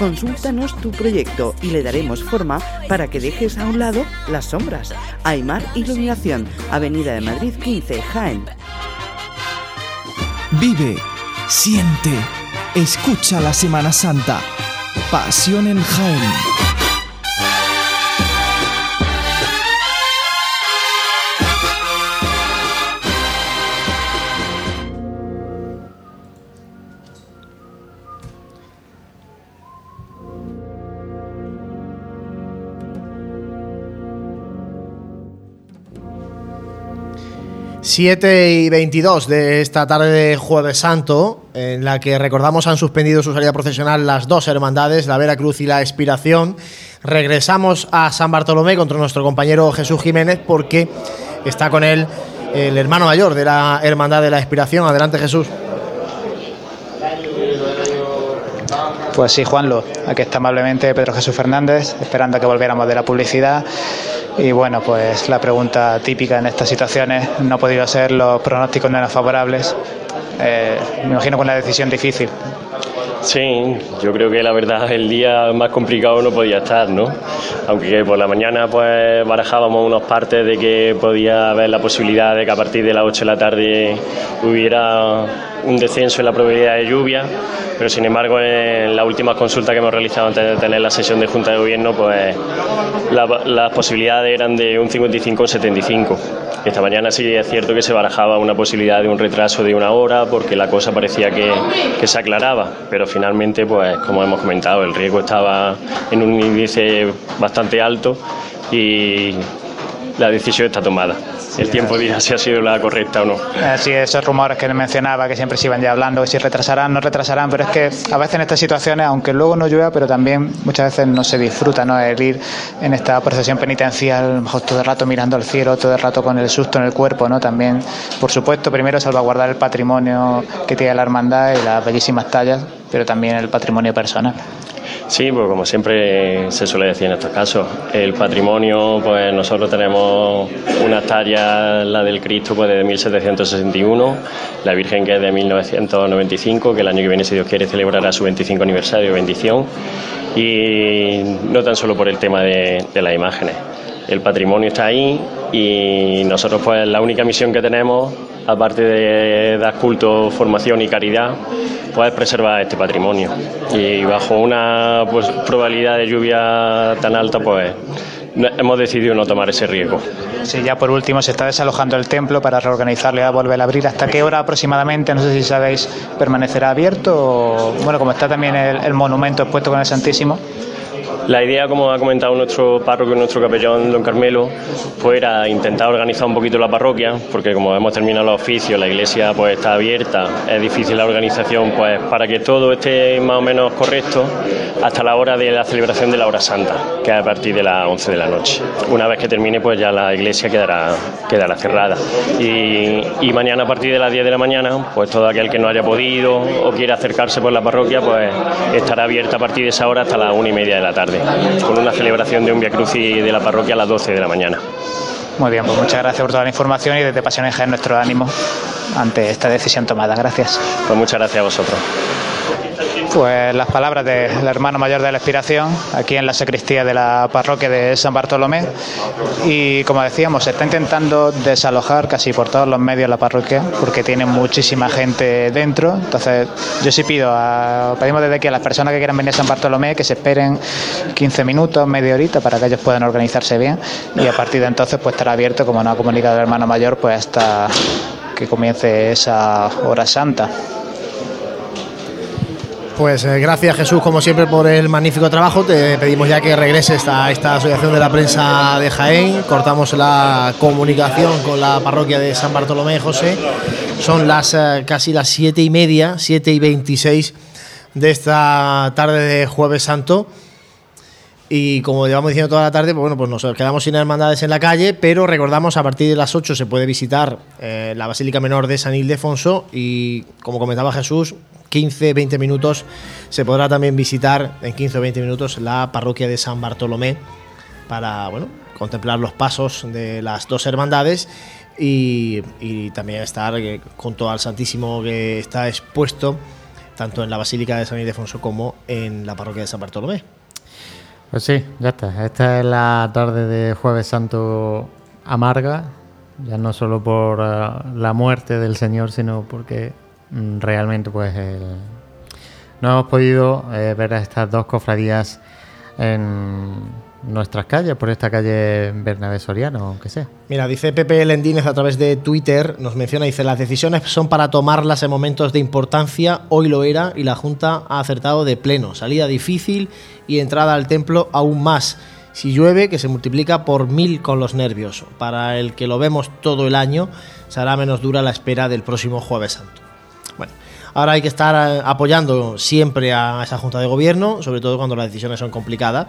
F: Consúltanos tu proyecto y le daremos forma para que dejes a un lado las sombras. Aymar Iluminación, Avenida de Madrid 15, Jaén.
E: Vive, siente, escucha la Semana Santa. Pasión en Jaén.
A: 7 y 22 de esta tarde de Jueves Santo, en la que recordamos han suspendido su salida profesional las dos hermandades, la Veracruz y la Expiración. Regresamos a San Bartolomé contra nuestro compañero Jesús Jiménez porque está con él el hermano mayor de la Hermandad de la Expiración. Adelante Jesús.
C: Pues sí, Juanlo, aquí está amablemente Pedro Jesús Fernández, esperando que volviéramos de la publicidad. Y bueno, pues la pregunta típica en estas situaciones no ha podido ser los pronósticos no favorables. Eh, me imagino con una decisión difícil.
O: Sí, yo creo que la verdad el día más complicado no podía estar, ¿no? Aunque por la mañana pues barajábamos unos partes de que podía haber la posibilidad de que a partir de las 8 de la tarde hubiera un descenso en la probabilidad de lluvia, pero sin embargo en la última consulta que hemos realizado antes de tener la sesión de Junta de Gobierno, pues las posibilidades eran de un 55 o 75. Esta mañana sí es cierto que se barajaba una posibilidad de un retraso de una hora porque la cosa parecía que, que se aclaraba, pero finalmente, pues como hemos comentado, el riesgo estaba en un índice bastante alto y la decisión está tomada el tiempo dirá si ha sido la correcta o no.
C: Sí, esos rumores que mencionaba, que siempre se iban ya hablando, que si retrasarán, no retrasarán, pero es que a veces en estas situaciones, aunque luego no llueva, pero también muchas veces no se disfruta, ¿no? El ir en esta procesión penitencial, mejor todo el rato mirando al cielo, todo el rato con el susto en el cuerpo, ¿no? También, por supuesto, primero salvaguardar el patrimonio que tiene la hermandad y las bellísimas tallas, pero también el patrimonio personal.
O: Sí, pues como siempre se suele decir en estos casos, el patrimonio, pues nosotros tenemos una talla, la del Cristo, pues de 1761, la Virgen que es de 1995, que el año que viene, si Dios quiere, celebrará su 25 aniversario bendición, y no tan solo por el tema de las imágenes. El patrimonio está ahí y nosotros pues la única misión que tenemos, aparte de dar culto, formación y caridad, pues preservar este patrimonio. Y bajo una pues, probabilidad de lluvia tan alta, pues hemos decidido no tomar ese riesgo.
C: Sí, ya por último se está desalojando el templo para reorganizarlo y volver a abrir. ¿Hasta qué hora aproximadamente? No sé si sabéis, permanecerá abierto bueno, como está también el monumento expuesto con el Santísimo.
O: La idea, como ha comentado nuestro párroco y nuestro capellán, don Carmelo, pues era intentar organizar un poquito la parroquia, porque como hemos terminado los oficios, la iglesia pues está abierta, es difícil la organización, pues para que todo esté más o menos correcto hasta la hora de la celebración de la hora santa, que es a partir de las 11 de la noche. Una vez que termine, pues ya la iglesia quedará, quedará cerrada. Y, y mañana a partir de las 10 de la mañana, pues todo aquel que no haya podido o quiera acercarse por la parroquia, pues estará abierta a partir de esa hora hasta las una y media de la tarde con una celebración de un Via Crucis de la parroquia a las 12 de la mañana.
C: Muy bien, pues muchas gracias por toda la información y desde Pasión en nuestro ánimo ante esta decisión tomada. Gracias.
O: Pues muchas gracias a vosotros.
C: Pues las palabras del hermano mayor de la Expiración, aquí en la sacristía de la parroquia de San Bartolomé. Y como decíamos, se está intentando desalojar casi por todos los medios la parroquia, porque tiene muchísima gente dentro. Entonces, yo sí pido, a, pedimos desde aquí a las personas que quieran venir a San Bartolomé que se esperen 15 minutos, media horita, para que ellos puedan organizarse bien. Y a partir de entonces, pues estará abierto, como nos ha comunicado el hermano mayor, pues hasta que comience esa hora santa.
A: Pues eh, gracias Jesús, como siempre, por el magnífico trabajo. Te pedimos ya que regreses a esta Asociación de la Prensa de Jaén. Cortamos la comunicación con la parroquia de San Bartolomé José. Son las eh, casi las siete y media, siete y veintiséis de esta tarde de Jueves Santo. Y como llevamos diciendo toda la tarde, pues bueno, pues nos quedamos sin hermandades en la calle, pero recordamos a partir de las 8 se puede visitar eh, la Basílica Menor de San Ildefonso y como comentaba Jesús, 15, 20 minutos se podrá también visitar en 15 o 20 minutos la parroquia de San Bartolomé para bueno, contemplar los pasos de las dos hermandades y, y también estar eh, junto al Santísimo que está expuesto tanto en la Basílica de San Ildefonso como en la parroquia de San Bartolomé.
B: Pues sí, ya está. Esta es la tarde de Jueves Santo amarga, ya no solo por uh, la muerte del Señor, sino porque mm, realmente pues no hemos podido eh, ver a estas dos cofradías en nuestras calles, por esta calle Bernabé Soriano, aunque sea.
A: Mira, dice Pepe Lendínez a través de Twitter, nos menciona, dice, las decisiones son para tomarlas en momentos de importancia, hoy lo era y la Junta ha acertado de pleno, salida difícil y entrada al templo aún más. Si llueve, que se multiplica por mil con los nervios. Para el que lo vemos todo el año, será menos dura la espera del próximo jueves santo. Bueno, ahora hay que estar eh, apoyando siempre a esa Junta de Gobierno, sobre todo cuando las decisiones son complicadas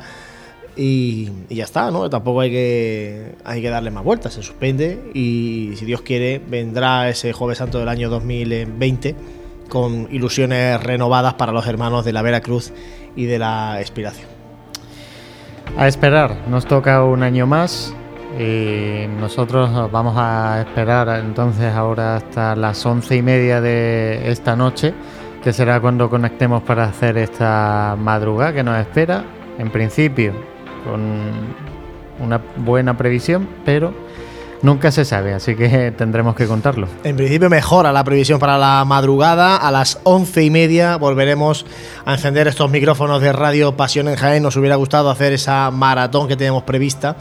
A: y, ya está, ¿no? Tampoco hay que, hay que darle más vueltas, se suspende y si Dios quiere vendrá ese jueves santo del año 2020 con ilusiones renovadas para los hermanos de la Veracruz y de la Expiración.
B: A esperar, nos toca un año más y nosotros vamos a esperar entonces ahora hasta las once y media de esta noche, que será cuando conectemos para hacer esta madrugada que nos espera. En principio, con una buena previsión, pero nunca se sabe, así que tendremos que contarlo.
A: En principio mejora la previsión para la madrugada, a las once y media volveremos a encender estos micrófonos de Radio Pasión en Jaén, nos hubiera gustado hacer esa maratón que tenemos prevista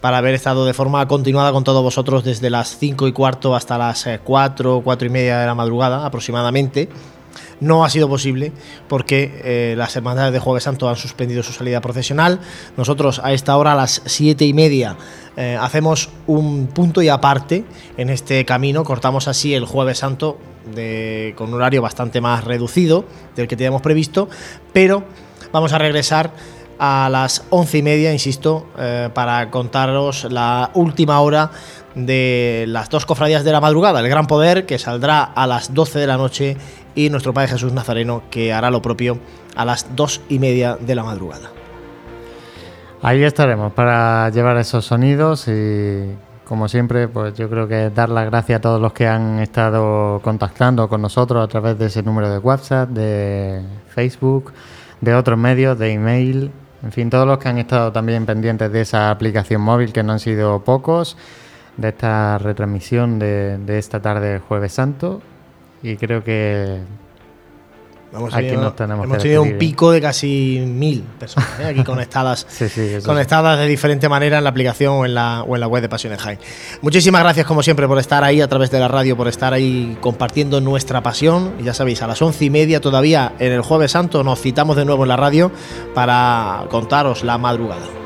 A: para haber estado de forma continuada con todos vosotros desde las cinco y cuarto hasta las cuatro, cuatro y media de la madrugada aproximadamente no ha sido posible porque eh, las hermandades de Jueves Santo han suspendido su salida procesional. Nosotros a esta hora, a las siete y media, eh, hacemos un punto y aparte en este camino. Cortamos así el Jueves Santo con un horario bastante más reducido del que teníamos previsto, pero vamos a regresar a las once y media, insisto, eh, para contaros la última hora de las dos cofradías de la madrugada, el Gran Poder, que saldrá a las 12 de la noche, y nuestro Padre Jesús Nazareno, que hará lo propio a las dos y media de la madrugada.
B: Ahí estaremos para llevar esos sonidos y como siempre, pues yo creo que dar las gracias a todos los que han estado contactando con nosotros a través de ese número de WhatsApp, de Facebook, de otros medios, de email, en fin, todos los que han estado también pendientes de esa aplicación móvil, que no han sido pocos, de esta retransmisión de, de esta tarde jueves santo. Y creo que
A: Hemos aquí tenido, nos tenemos hemos tenido un ¿eh? pico de casi mil personas ¿eh? aquí conectadas,
B: sí, sí,
A: conectadas de diferente manera en la aplicación o en la, o en la web de Pasiones High. Muchísimas gracias como siempre por estar ahí a través de la radio, por estar ahí compartiendo nuestra pasión. Y ya sabéis, a las once y media todavía en el jueves santo nos citamos de nuevo en la radio para contaros la madrugada.